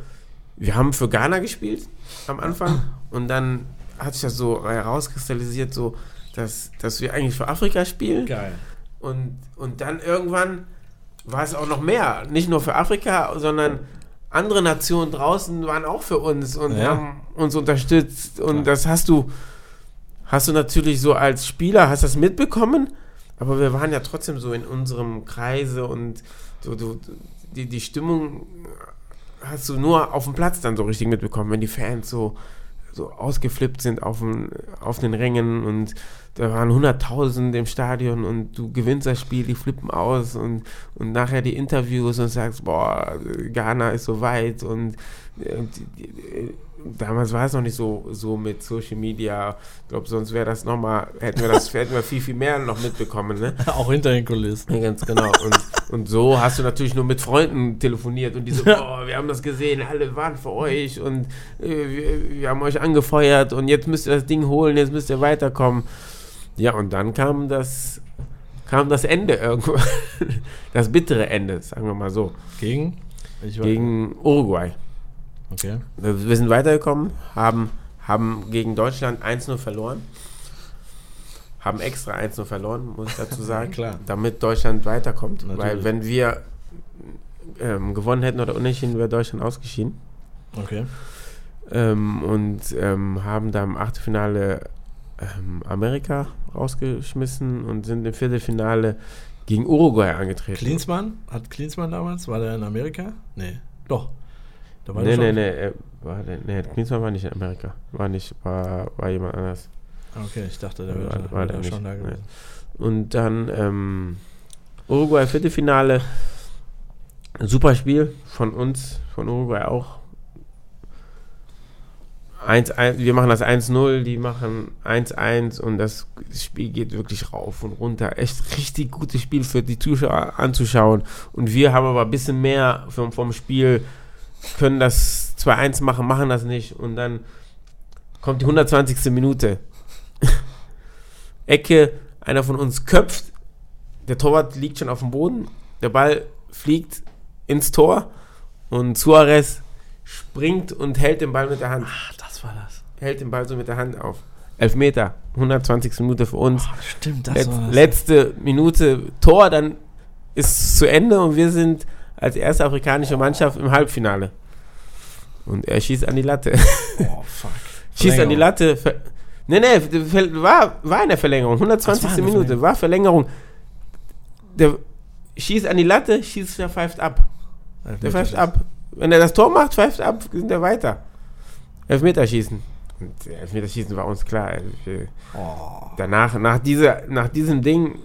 wir haben für Ghana gespielt am Anfang und dann hat sich das so herauskristallisiert, so, dass, dass wir eigentlich für Afrika spielen Geil. und, und dann irgendwann war es auch noch mehr, nicht nur für Afrika, sondern andere Nationen draußen waren auch für uns und Ja. haben uns unterstützt und Klar. das hast du, hast du natürlich so als Spieler, hast das mitbekommen, aber wir waren ja trotzdem so in unserem Kreise und du, du, die, die Stimmung hast du nur auf dem Platz dann so richtig mitbekommen, wenn die Fans so, so ausgeflippt sind auf, den, auf den Rängen und da waren 100.000 im Stadion und du gewinnst das Spiel, die flippen aus und, und nachher die Interviews und sagst, boah, Ghana ist so weit und die, damals war es noch nicht so, so mit Social Media. Ich glaube, sonst wäre das nochmal, hätten wir das hätten wir viel, viel mehr noch mitbekommen, ne? Auch hinter den Kulissen. Ja, ganz genau. Und, und so hast du natürlich nur mit Freunden telefoniert und die so, boah, wir haben das gesehen, alle waren für euch und äh, wir, wir haben euch angefeuert und jetzt müsst ihr das Ding holen, jetzt müsst ihr weiterkommen. Ja, und dann kam das, kam das Ende irgendwo. Das bittere Ende, sagen wir mal so. Gegen? Gegen Uruguay. Okay. Wir, wir sind weitergekommen, haben, haben gegen Deutschland 1-0 verloren. Haben extra 1-0 verloren, muss ich dazu sagen. Klar. Damit Deutschland weiterkommt. Natürlich. Weil wenn wir ähm, gewonnen hätten oder unentschieden, wäre Deutschland ausgeschieden. Okay. Ähm, und ähm, haben da im Achtelfinale ähm, Amerika rausgeschmissen und sind im Viertelfinale gegen Uruguay angetreten. Klinsmann? Hat Klinsmann damals? War der in Amerika? Nee. Doch. Da war Nee, nee, nee, äh, war der, nee, Klinsmann war nicht in Amerika. War nicht, war, war jemand anders. Ah, Okay, ich dachte, der wäre War- schon, war der schon nicht, da nee. gewesen. Und dann ähm, Uruguay Viertelfinale. Ein super Spiel von uns, von Uruguay auch. 1, 1, wir machen das 1-0, die machen 1-1 und das Spiel geht wirklich rauf und runter. Echt richtig gutes Spiel für die Zuschauer anzuschauen. Und wir haben aber ein bisschen mehr vom, vom Spiel, können das 2-1 machen, machen das nicht. Und dann kommt die 120. Minute. Ecke, einer von uns köpft, der Torwart liegt schon auf dem Boden, der Ball fliegt ins Tor und Suarez springt und hält den Ball mit der Hand. Ach, das war das. Hält den Ball so mit der Hand auf. Elfmeter, 120. Minute für uns. Oh, stimmt, das Letz, war das. letzte Minute Tor, dann ist es zu Ende und wir sind als erste afrikanische Mannschaft im Halbfinale. Und er schießt an die Latte. Oh, fuck. schießt an die Verlängerung. Latte. Nee, nee, war, war in der Verlängerung. 120. Ach, es war Minute, war Verlängerung. Der schießt an die Latte, schießt, der pfeift ab. Der pfeift ab. Wenn er das Tor macht, pfeift ab, sind wir weiter. Elfmeterschießen. Und äh, Elfmeterschießen war uns klar. Also wir, Oh. danach, nach, dieser, nach diesem Ding,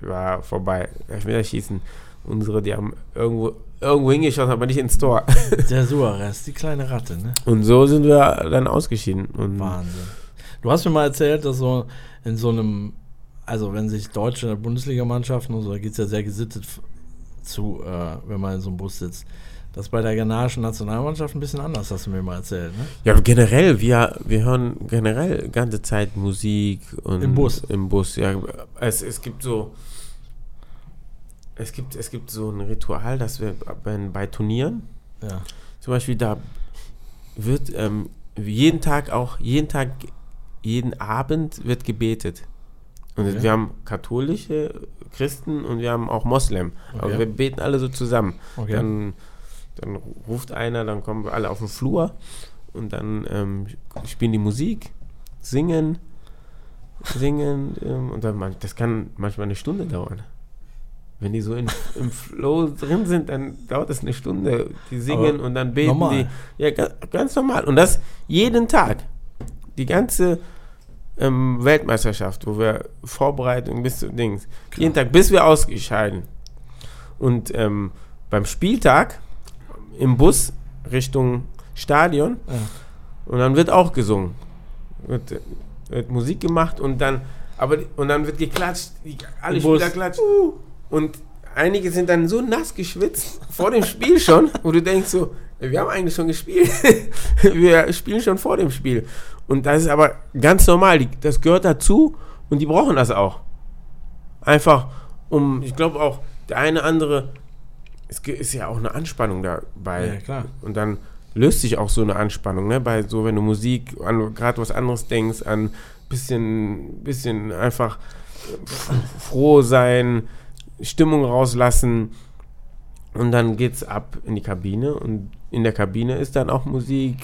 war vorbei. Elfmeterschießen. Unsere, die haben irgendwo, irgendwo hingeschossen, aber nicht ins Tor. Der Suarez, die kleine Ratte, ne? Und so sind wir dann ausgeschieden. Und Wahnsinn. Du hast mir mal erzählt, dass so in so einem, also wenn sich deutsche Bundesligamannschaften und so, da geht es ja sehr gesittet zu, äh, wenn man in so einem Bus sitzt. Das ist bei der ghanaischen Nationalmannschaft ein bisschen anders, hast du mir mal erzählt, ne? Ja, generell, wir, wir hören generell ganze Zeit Musik und Im Bus? Im Bus, ja. Es, es gibt so. Es gibt, es gibt so ein Ritual, dass wir bei, bei Turnieren, Ja. zum Beispiel da wird ähm, jeden Tag auch, jeden Tag, jeden Abend wird gebetet. Und Okay. wir haben katholische Christen und wir haben auch Moslem. Aber Okay. wir beten alle so zusammen. Okay. Dann, dann ruft einer, dann kommen wir alle auf den Flur und dann ähm, spielen die Musik, singen, singen ähm, und dann man, das kann manchmal eine Stunde dauern. Wenn die so in, im Flow drin sind, dann dauert das eine Stunde. Die singen Aber und dann beten normal. die. Ja, ga, ganz normal. Und das jeden Tag. Die ganze ähm, Weltmeisterschaft, wo wir Vorbereitung bis zu Dings. Jeden Tag, bis wir ausgescheiden. Und ähm, beim Spieltag im Bus Richtung Stadion Ja. und dann wird auch gesungen. Wird, wird Musik gemacht und dann, aber und dann wird geklatscht, alle Im Bus. Spieler klatschen. Und einige sind dann so nass geschwitzt vor dem Spiel schon, wo du denkst so, wir haben eigentlich schon gespielt. wir spielen schon vor dem Spiel. Und das ist aber ganz normal, das gehört dazu und die brauchen das auch. Einfach um, ich glaube auch, der eine andere, es ist ja auch eine Anspannung dabei. Ja, klar. Und dann löst sich auch so eine Anspannung, ne? Bei so, wenn du Musik an gerade was anderes denkst, an bisschen, bisschen einfach f- froh sein, Stimmung rauslassen. Und dann geht's ab in die Kabine und in der Kabine ist dann auch Musik,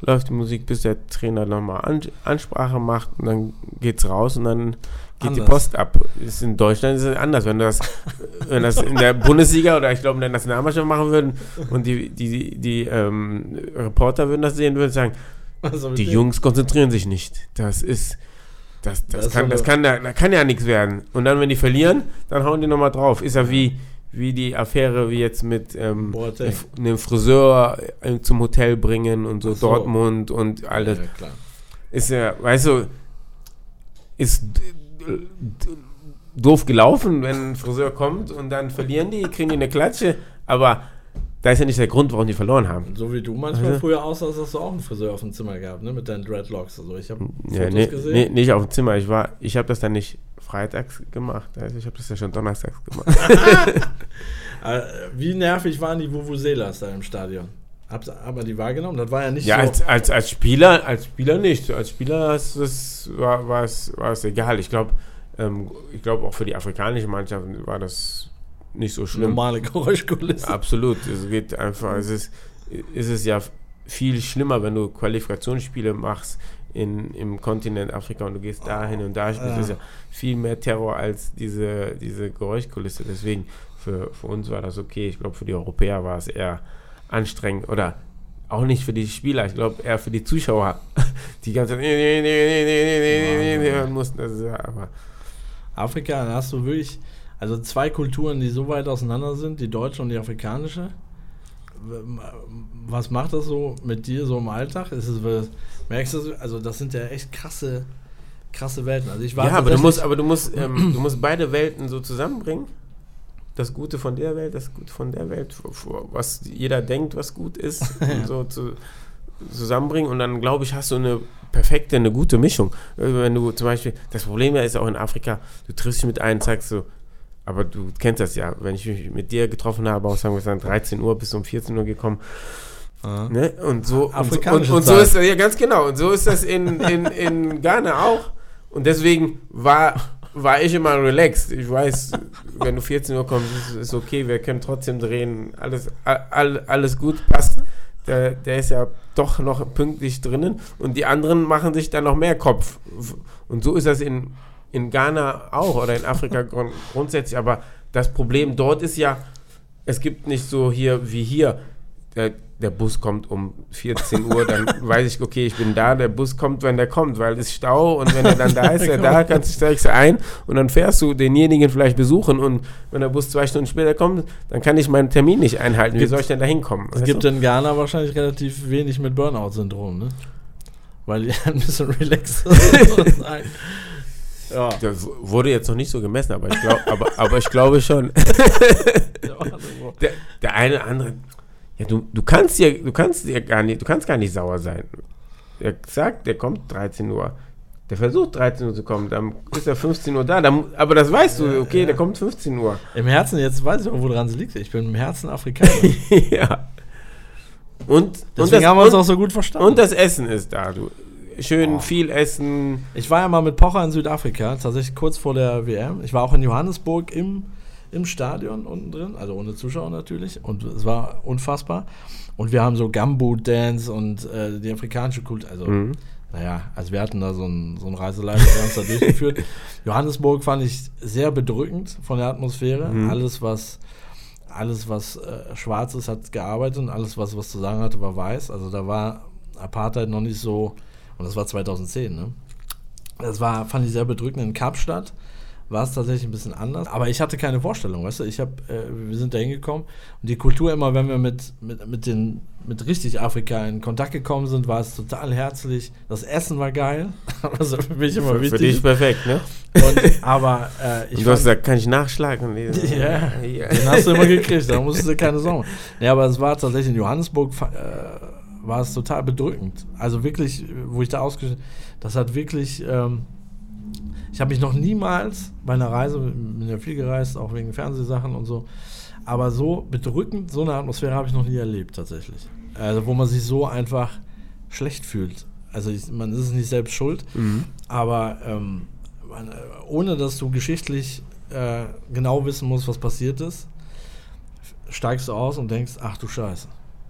läuft die Musik, bis der Trainer nochmal An Ansprache macht und dann geht's raus und dann geht die Anders. Post ab. Ist in Deutschland ist es anders, wenn du das, wenn das in der Bundesliga oder ich glaube in der Nationalmannschaft machen würden und die, die, die ähm, Reporter würden das sehen, würden sagen, die Jungs konzentrieren sich nicht. Das ist, das, das, Das kann, das kann, da, da kann ja nichts werden. Und dann, wenn die verlieren, dann hauen die nochmal drauf. Ist ja wie, wie die Affäre wie jetzt mit ähm, Boateng. einem Friseur äh, zum Hotel bringen und so, so. Dortmund und alles. Ja, klar. Ist ja, weißt du, ist doof gelaufen, wenn ein Friseur kommt und dann verlieren die, kriegen die eine Klatsche, aber da ist ja nicht der Grund, warum die verloren haben. So wie du manchmal Also- früher aussahst, hast du auch einen Friseur auf dem Zimmer gehabt, ne? Mit deinen Dreadlocks und so. Ich habe Ja, Fotos nee, gesehen. nee, nicht auf dem Zimmer. Ich war, ich habe das dann nicht freitags gemacht. Also ich habe das ja schon donnerstags gemacht. Äh, Wie nervig waren die Vuvuzelas da im Stadion? Habt aber die wahrgenommen? Das war ja nicht ja, so. als, als, als Spieler, als Spieler nicht. Als Spieler ist das, war, war, es, war es egal. Ich glaube, ähm, ich glaube auch für die afrikanische Mannschaft war das nicht so schlimm. normale Geräuschkulisse. Absolut. Es geht einfach, es ist, es ist ja viel schlimmer, wenn du Qualifikationsspiele machst in, im Kontinent Afrika und du gehst dahin und da spielst. Ja. Ist ja viel mehr Terror als diese, diese Geräuschkulisse. Deswegen, für, für uns war das okay. Ich glaube, für die Europäer war es eher anstrengend oder auch nicht für die Spieler, ich glaube eher für die Zuschauer, die ganze Zeit mussten. Das ist ja, aber Afrika, da hast du wirklich, also zwei Kulturen, die so weit auseinander sind, die deutsche und die afrikanische. was macht das so mit dir so im Alltag? Ist es, merkst du, also das sind ja echt krasse, krasse Welten. Also ich war Ja, aber du musst, aber du musst, ähm, du musst beide Welten so zusammenbringen. Das Gute von der Welt, das Gute von der Welt, was jeder denkt, was gut ist, so zu, zusammenbringen. Und dann, glaube ich, hast du eine perfekte, eine gute Mischung. Äh, Wenn du zum Beispiel, das Problem ja ist auch in Afrika, du triffst dich mit einem, sagst so, aber du kennst das ja, wenn ich mich mit dir getroffen habe, auch sagen wir dann 13 Uhr bis um 14 Uhr gekommen, Ja. Ne? Und so, und, so- und, Afrikanische und so ist ja ganz genau. Und so ist das in, in, in Ghana auch. Und deswegen war, war ich immer relaxed. Ich weiß, wenn du 14 Uhr kommst, ist, ist okay, wir können trotzdem drehen. Alles, all, alles gut, passt. Der, der ist ja doch noch pünktlich drinnen. Und die anderen machen sich dann noch mehr Kopf. Und so ist das in, in Ghana auch oder in Afrika grund, grundsätzlich. Aber das Problem dort ist ja, es gibt nicht so hier wie hier. Der, der Bus kommt um 14 Uhr, dann weiß ich, okay, ich bin da, der Bus kommt, wenn der kommt, weil es ist Stau und wenn er dann da ist, er da, kannst du steigst du ein und dann fährst du denjenigen vielleicht besuchen und wenn der Bus zwei Stunden später kommt, dann kann ich meinen Termin nicht einhalten. Wie soll ich denn da hinkommen? Es gibt in Ghana wahrscheinlich relativ wenig mit Burnout-Syndrom, ne? Weil die ein bisschen relaxed sind. ja. das wurde jetzt noch nicht so gemessen, aber ich, glaub, aber, aber ich glaube schon. der, der eine oder andere, ja, du, du kannst dir, du kannst dir gar nicht, du kannst gar nicht sauer sein. Der sagt, der kommt 13 Uhr. Der versucht 13 Uhr zu kommen, dann ist er 15 Uhr da, dann, aber das weißt du, okay, der kommt 15 Uhr. Im Herzen, jetzt weiß ich auch, woran es liegt. Ich bin im Herzen Afrikaner. ja. Und, und, Deswegen das, haben wir uns und, auch so gut verstanden. und das Essen ist da, du. Schön Oh. viel Essen. Ich war ja mal mit Pocher in Südafrika, tatsächlich kurz vor der WM. Ich war auch in Johannesburg im, im Stadion unten drin, also ohne Zuschauer natürlich. Und es war unfassbar. Und wir haben so Gumboot-Dance und äh, die afrikanische Kultur. Also, Mhm. naja, also wir hatten da so einen so einen Reiseleiter, der uns da durchgeführt. Johannesburg fand ich sehr bedrückend von der Atmosphäre. Mhm. Alles, was. Alles, was äh, schwarz ist, hat gearbeitet und alles, was was zu sagen hatte, war weiß. Also da war Apartheid noch nicht so, und das war 2010, ne? Das war, fand ich sehr bedrückend. In Kapstadt war es tatsächlich ein bisschen anders. Aber ich hatte keine Vorstellung, weißt du? Ich habe, äh, wir sind da hingekommen und die Kultur immer, wenn wir mit, mit, mit den, mit richtig Afrika in Kontakt gekommen sind, war es total herzlich. Das Essen war geil. also für mich immer Für, für dich wichtig. perfekt, ne? Und, aber äh, ich Und du hast gesagt, kann ich nachschlagen? Ja. ja. den hast du immer gekriegt, da musstest du keine Sorgen. machen. Ja, aber es war tatsächlich in Johannesburg, äh, war es total bedrückend. Also wirklich, wo ich da ausgeschnitten, das hat wirklich, ähm, ich habe mich noch niemals bei einer Reise, bin ja viel gereist, auch wegen Fernsehsachen und so, aber so bedrückend, so eine Atmosphäre habe ich noch nie erlebt tatsächlich. Also wo man sich so einfach schlecht fühlt. Also ich, man ist es nicht selbst schuld, aber ähm, man, äh, ohne dass du geschichtlich äh, genau wissen musst, was passiert ist, steigst du aus und denkst, ach du Scheiße.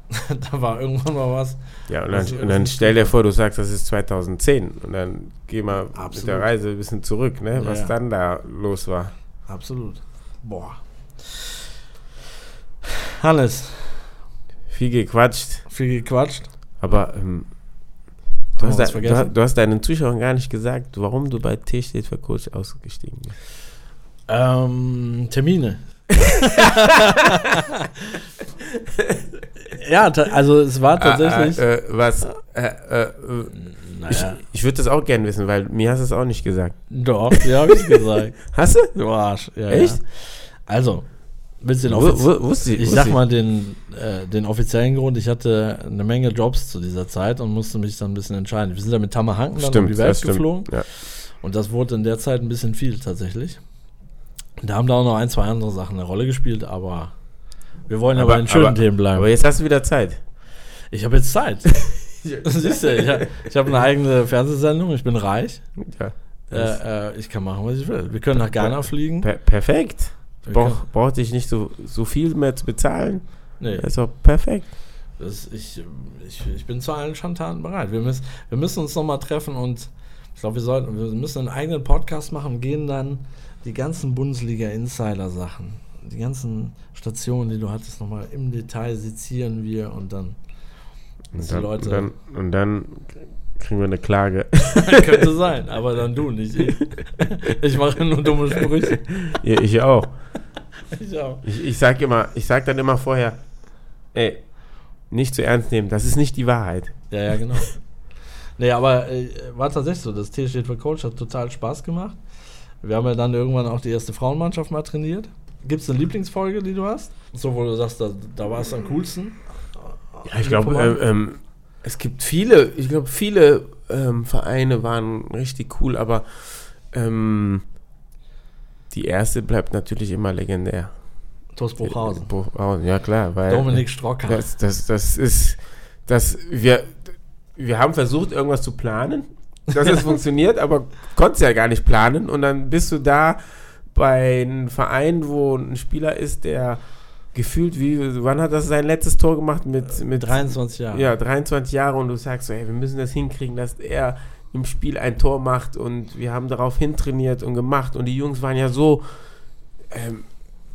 da war irgendwann mal was. Ja, und dann, und dann stell dir vor, du sagst, das ist 2010 und dann geh mal mit Absolut. der Reise ein bisschen zurück, ne? was Ja. dann da los war. Absolut. Boah. Hannes, Viel gequatscht, viel gequatscht. aber ähm, du, hast da, du, du hast deinen Zuschauern gar nicht gesagt, warum du bei T steht für Coach ausgestiegen bist. Ähm, Termine. ja, also es war tatsächlich. Äh, äh, was? Äh, äh, ich naja, ich würde das auch gern wissen, weil mir hast du es auch nicht gesagt. doch, ja, habe ich gesagt. Hast du? Du Arsch. Ja, Echt? Ja. Also, willst du den Wo, offiz- wo, wusste ich. Ich sag mal den, äh, den offiziellen Grund, ich hatte eine Menge Jobs zu dieser Zeit und musste mich dann ein bisschen entscheiden. Wir sind da mit Tamahanken dann um die Welt stimmt. geflogen Ja. und das wurde in der Zeit ein bisschen viel tatsächlich. Da haben da auch noch ein, zwei andere Sachen eine Rolle gespielt, aber wir wollen ja bei den schönen Themen bleiben. aber jetzt hast du wieder Zeit. ich habe jetzt Zeit. Siehst du, ich, hab- habe eine eigene Fernsehsendung, ich bin reich. Ja. Äh, äh, ich kann machen, was ich will. Wir können nach Ghana fliegen. Per perfekt. Brauch, braucht dich nicht so, so viel mehr zu bezahlen. Nee. Das ist doch perfekt. Das, ich, ich, ich bin zu allen Schandtaten bereit. Wir müssen, wir müssen uns nochmal treffen und ich glaube, wir sollten, wir müssen einen eigenen Podcast machen und gehen dann die ganzen Bundesliga-Insider-Sachen, die ganzen Stationen, die du hattest, nochmal im Detail sezieren wir und dann Und dann, Leute. und, dann, und dann kriegen wir eine Klage. könnte sein, aber dann du, nicht ich. Ich mache nur dumme Sprüche. ja, ich auch. Ich auch. Ich, ich sag immer, ich sag dann immer vorher, ey, nicht zu ernst nehmen. Das ist nicht die Wahrheit. Ja, ja, genau. nee, aber äh, war tatsächlich so. Das T steht für Coach, hat total Spaß gemacht. Wir haben ja dann irgendwann auch die erste Frauenmannschaft mal trainiert. Gibt es eine Lieblingsfolge, die du hast? So, wo du sagst, da, da war es am coolsten? Ja, ich glaube, ähm, ähm, es gibt viele, ich glaube, viele ähm, Vereine waren richtig cool, aber ähm, die erste bleibt natürlich immer legendär. TuS Bruchhausen. Bruchhausen, ja klar, weil Dominik Strocker. das, das, das ist, das, wir, wir haben versucht, irgendwas zu planen, dass es funktioniert, aber konntest ja gar nicht planen. Und dann bist du da bei einem Verein, wo ein Spieler ist, der gefühlt wie, wann hat das sein letztes Tor gemacht? Mit, mit 23 Jahre. Ja, 23 Jahre. Und du sagst so, hey, wir müssen das hinkriegen, dass er im Spiel ein Tor macht. Und wir haben darauf hintrainiert und gemacht. Und die Jungs waren ja so ähm,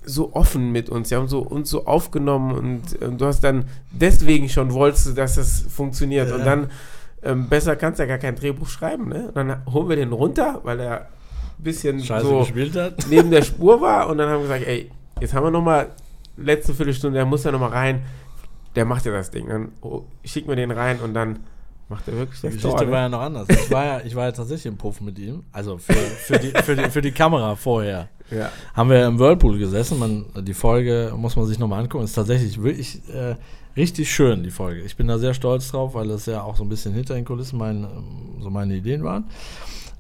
so offen mit uns, sie haben so uns so aufgenommen. Und ähm, du hast dann deswegen schon wolltest du, dass das funktioniert. Ja. und dann ähm, besser kannst du ja gar kein Drehbuch schreiben, ne? Und dann holen wir den runter, weil er ein bisschen Scheiße so gespielt hat. neben der Spur war und dann haben wir gesagt, ey, jetzt haben wir noch mal letzte Viertelstunde, der muss ja noch mal rein, der macht ja das Ding, dann oh, schicken wir den rein und dann macht er wirklich Die das Geschichte Tor, ne? war ja noch anders. Ich war ja, ich war ja tatsächlich im Puff mit ihm. Also für, für, die, für, die, für die Kamera vorher. ja. Haben wir im Whirlpool gesessen. Man, die Folge muss man sich nochmal angucken. Ist tatsächlich wirklich äh, richtig schön, die Folge. Ich bin da sehr stolz drauf, weil das ja auch so ein bisschen hinter den Kulissen mein, so meine Ideen waren.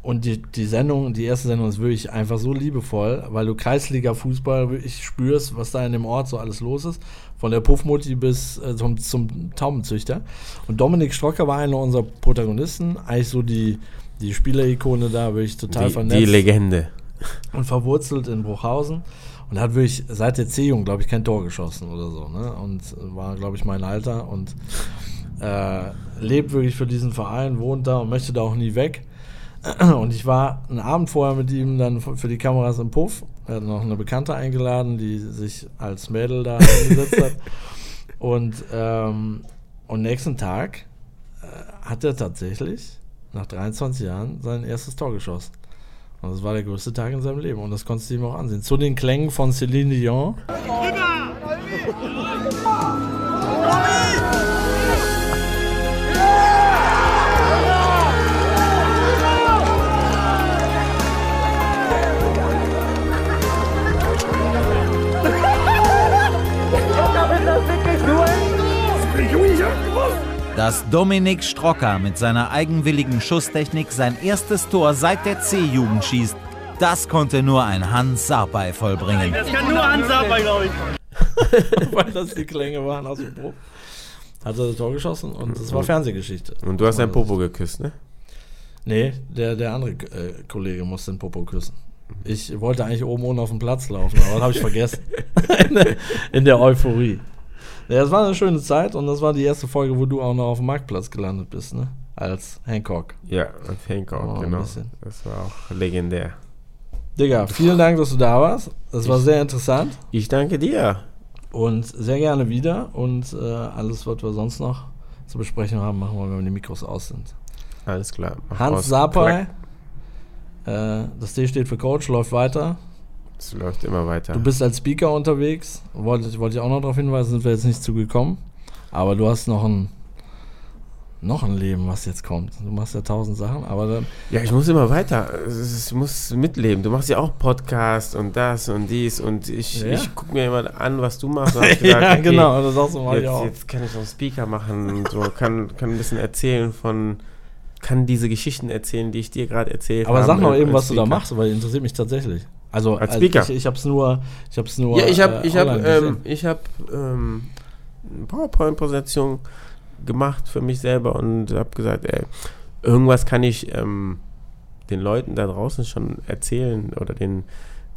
Und die, die Sendung, die erste Sendung ist wirklich einfach so liebevoll, weil du Kreisliga-Fußball wirklich spürst, was da in dem Ort so alles los ist. Von der Puffmutti bis äh, zum, zum Taubenzüchter. Und Dominik Strocker war einer unserer Protagonisten. Eigentlich so die, die Spielerikone da, wirklich total Die, vernetzt die Legende. und verwurzelt in Bruchhausen und hat wirklich seit der C-Jugend, glaube ich, kein Tor geschossen oder so. Ne? Und war, glaube ich, mein Alter und äh, lebt wirklich für diesen Verein, wohnt da und möchte da auch nie weg. Und ich war einen Abend vorher mit ihm dann für die Kameras im Puff. Er hat noch eine Bekannte eingeladen, die sich als Mädel da hingesetzt hat. Und, ähm, und nächsten Tag äh, hat er tatsächlich nach 23 Jahren sein erstes Tor geschossen. Und das war der größte Tag in seinem Leben. Und das konntest du ihm auch ansehen. Zu den Klängen von Céline Dion. Dass Dominik Strocker mit seiner eigenwilligen Schusstechnik sein erstes Tor seit der C-Jugend schießt, das konnte nur ein Hans Sarpei vollbringen. Das kann nur Hans Saber, glaube ich. weil das die Klänge waren aus dem Puff. Hat er das Tor geschossen und das war Fernsehgeschichte. Und du hast dein Popo geküsst, ne? Nee, der, der andere äh, Kollege musste den Popo küssen. Ich wollte eigentlich oben ohne auf den Platz laufen, aber das habe ich vergessen. in, der, in der Euphorie. Ja, es war eine schöne Zeit und das war die erste Folge, wo du auch noch auf dem Marktplatz gelandet bist, ne? Als Hancock. Ja, und Hancock, Oh, genau. Das war auch legendär. Digga, vielen Dank, dass du da warst. Das war sehr interessant Ich danke dir. und sehr gerne wieder. Und äh, alles, was wir sonst noch zu besprechen haben, machen wir, wenn die Mikros aus sind. Alles klar. Hans. Sapai, äh, das D steht für Coach, läuft weiter. Es läuft immer weiter. Du bist als Speaker unterwegs. Wollte, wollte ich auch noch darauf hinweisen, sind wir jetzt nicht zugekommen. Aber du hast noch ein, noch ein Leben, was jetzt kommt. Du machst ja tausend Sachen, aber dann. ja, ich muss immer weiter. Ich muss mitleben. Du machst ja auch Podcast und das und dies und ich, Ja. ich gucke mir immer an, was du machst. Ich gedacht, ja, okay, genau, das sagst du mal Jetzt, auch. jetzt kann ich noch Speaker machen und so, kann, kann ein bisschen erzählen von, kann diese Geschichten erzählen, die ich dir gerade erzählt habe. Aber sag noch eben, was du da Speaker. machst, weil die interessiert mich tatsächlich. Also Als Speaker? Ich, ich hab's nur, ich hab's nur. Ja, ich habe äh, ich hab, online ähm, ich hab, ähm, eine PowerPoint-Präsentation gemacht für mich selber und habe gesagt, ey, irgendwas kann ich ähm, den Leuten da draußen schon erzählen oder den,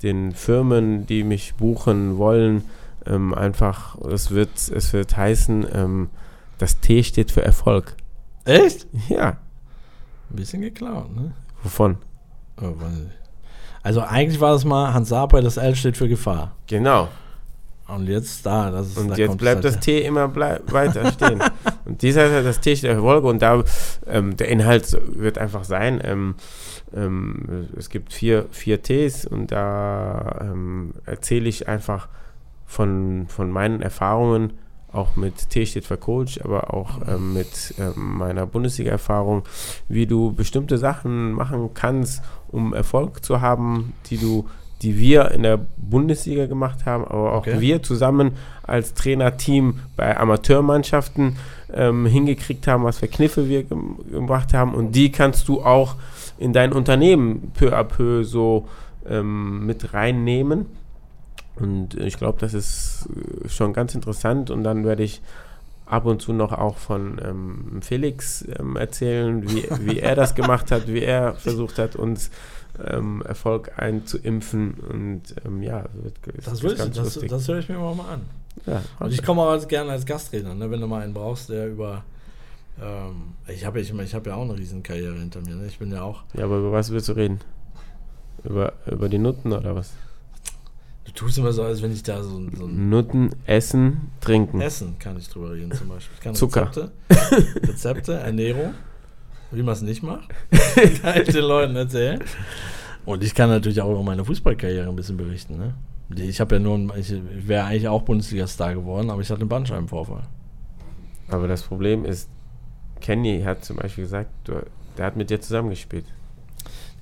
den Firmen, die mich buchen wollen, ähm, einfach, es wird, es wird heißen, ähm, das T steht für Erfolg. Echt? Ja, Ein bisschen geklaut, ne? wovon? Oh, weiß ich. Also eigentlich war das mal Hans Sapai, das L steht für Gefahr. Genau. Und jetzt da, das ist Und da jetzt bleibt das halt T immer weiter stehen. und dieser ist das T steht für Erfolg und da ähm, der Inhalt wird einfach sein. Ähm, ähm, es gibt vier, vier Ts und da ähm, erzähle ich einfach von, von meinen Erfahrungen auch mit T steht für Coach, aber auch ähm, mit ähm, meiner Bundesliga-Erfahrung, wie du bestimmte Sachen machen kannst, um Erfolg zu haben, die du die wir in der Bundesliga gemacht haben, aber auch Okay. wir zusammen als Trainerteam bei Amateurmannschaften ähm, hingekriegt haben, was für Kniffe wir gem gemacht haben. Und die kannst du auch in dein Unternehmen peu à peu so ähm, mit reinnehmen. Und ich glaube, das ist äh, schon ganz interessant. Und dann werde ich ab und zu noch auch von ähm, Felix ähm, erzählen, wie, wie er das gemacht hat, wie er versucht hat, uns ähm, Erfolg einzuimpfen. Und ähm, ja, wird, Das, ich, ganz das, lustig. das höre ich mir mal an. ja, Und ich komme auch gerne als Gastredner, ne, wenn du mal einen brauchst, der über. Ähm, ich habe ich, ich hab ja auch eine Riesenkarriere hinter mir. Ne? Ich bin ja auch. ja, aber über was willst du reden? Über, über die Nutten oder was? Du tust immer so, als wenn ich da so, ein- so Nutten, Essen, Trinken. Essen kann ich drüber reden zum Beispiel. Ich kann Zucker. Rezepte, Rezepte, Ernährung, wie man es nicht macht, kann ich den Leuten erzählen. Und ich kann natürlich auch über meine Fußballkarriere ein bisschen berichten. Ne? Ich habe ja nur, ich wäre eigentlich auch Bundesliga-Star geworden, aber ich hatte einen Bandscheibenvorfall. Aber das Problem ist, Kenny hat zum Beispiel gesagt, du, der hat mit dir zusammengespielt.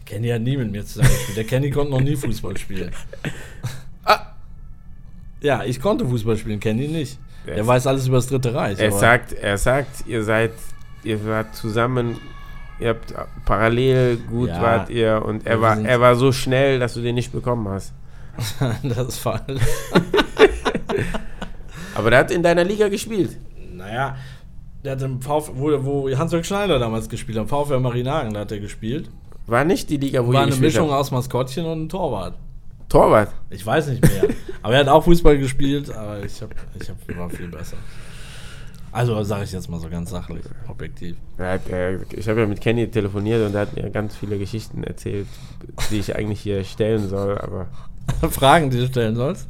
Kenny hat nie mit mir zusammengespielt. Der Kenny konnte noch nie Fußball spielen. Ja, ich konnte Fußball spielen, Kenny nicht. Er ist- weiß alles über das Dritte Reich. Er sagt, er sagt, ihr seid, ihr wart zusammen, ihr habt parallel gut Ja. wart ihr und er war, er war so schnell, dass du den nicht bekommen hast. das ist falsch. Aber der hat in deiner Liga gespielt. Naja, der hat im VfL, wo, wo Hans-Jörg Schneider damals gespielt hat, VfL Marinagen, da hat er gespielt. War nicht die Liga, wo War eine Mischung habt. aus Maskottchen und Torwart. Torwart. Ich weiß nicht mehr. aber er hat auch Fußball gespielt, aber ich, hab, ich hab, war viel besser. Also sage ich jetzt mal so ganz sachlich, objektiv. Ich habe ja mit Kenny telefoniert und er hat mir ganz viele Geschichten erzählt, die ich eigentlich hier stellen soll, aber Fragen, die du stellen sollst,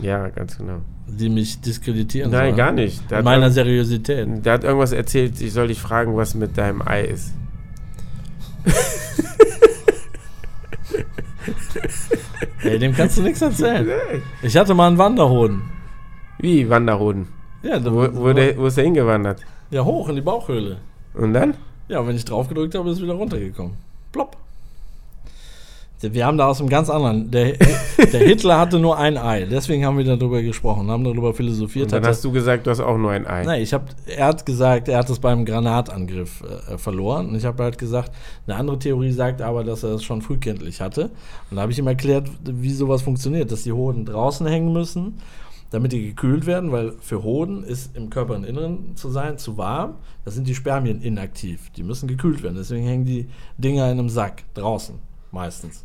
ja, ganz genau. die mich diskreditieren Nein, sollen. gar nicht. Der meiner Seriosität. der hat irgendwas erzählt, ich soll dich fragen, was mit deinem Ei ist. Ey, dem kannst du nichts erzählen. Ich hatte mal einen Wanderhoden. Wie Wanderhoden? Ja, da, Wo, wo, der, wo ist der hingewandert? ja, hoch in die Bauchhöhle. Und dann? Ja, wenn ich drauf gedrückt habe, ist es wieder runtergekommen. Plopp. Wir haben da aus einem ganz anderen. Der, der Hitler hatte nur ein Ei, deswegen haben wir darüber gesprochen, haben darüber philosophiert. Und dann Hat hast du gesagt, du hast auch nur ein Ei. Nein, ich habe, er hat gesagt, er hat es beim Granatangriff äh, verloren. Und ich habe halt gesagt, eine andere Theorie sagt aber, dass er es schon frühkindlich hatte. Und da habe ich ihm erklärt, wie sowas funktioniert, dass die Hoden draußen hängen müssen, damit die gekühlt werden, weil für Hoden ist im Körperinneren zu sein zu warm. Da sind die Spermien inaktiv. Die müssen gekühlt werden. Deswegen hängen die Dinger in einem Sack draußen meistens.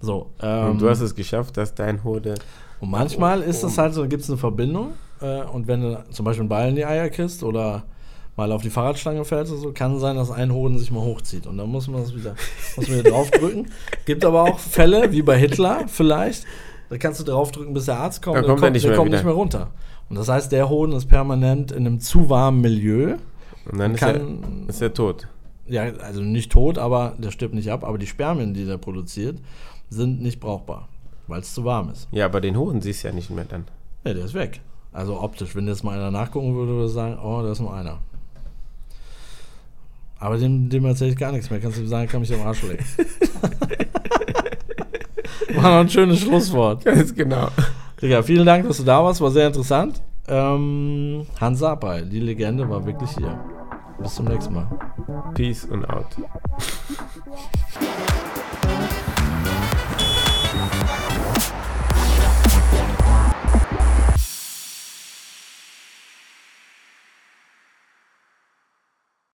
So. Ähm, Und du hast es geschafft, dass dein Hode. und manchmal ist es halt so, gibt es eine Verbindung äh, und wenn du zum Beispiel einen Ball in die Eier kriegst oder mal auf die Fahrradstange fällst oder so, kann sein, dass ein Hoden sich mal hochzieht und dann muss man das wieder, muss man wieder draufdrücken. Gibt aber auch Fälle, wie bei Hitler vielleicht, da kannst du draufdrücken, bis der Arzt kommt, Dann und kommt er nicht der mehr kommt nicht mehr runter. Und das heißt, der Hoden ist permanent in einem zu warmen Milieu. Und dann ist er, Kann, ist er tot. ja, also nicht tot, aber der stirbt nicht ab, aber die Spermien, die der produziert, sind nicht brauchbar, weil es zu warm ist. Ja, aber den Hoden siehst du ja nicht mehr dann. Ja, der ist weg. Also optisch. Wenn jetzt mal einer nachgucken würde, würde er sagen, oh, da ist nur einer. Aber dem, dem erzähle ich gar nichts mehr. Kannst du ihm sagen, kann mich am Arsch lecken. War noch ein schönes Schlusswort. Ganz genau. Digga, vielen Dank, dass du da warst. War sehr interessant. Ähm, Hans Sapai, die Legende, war wirklich hier. Bis zum nächsten Mal. Peace und out.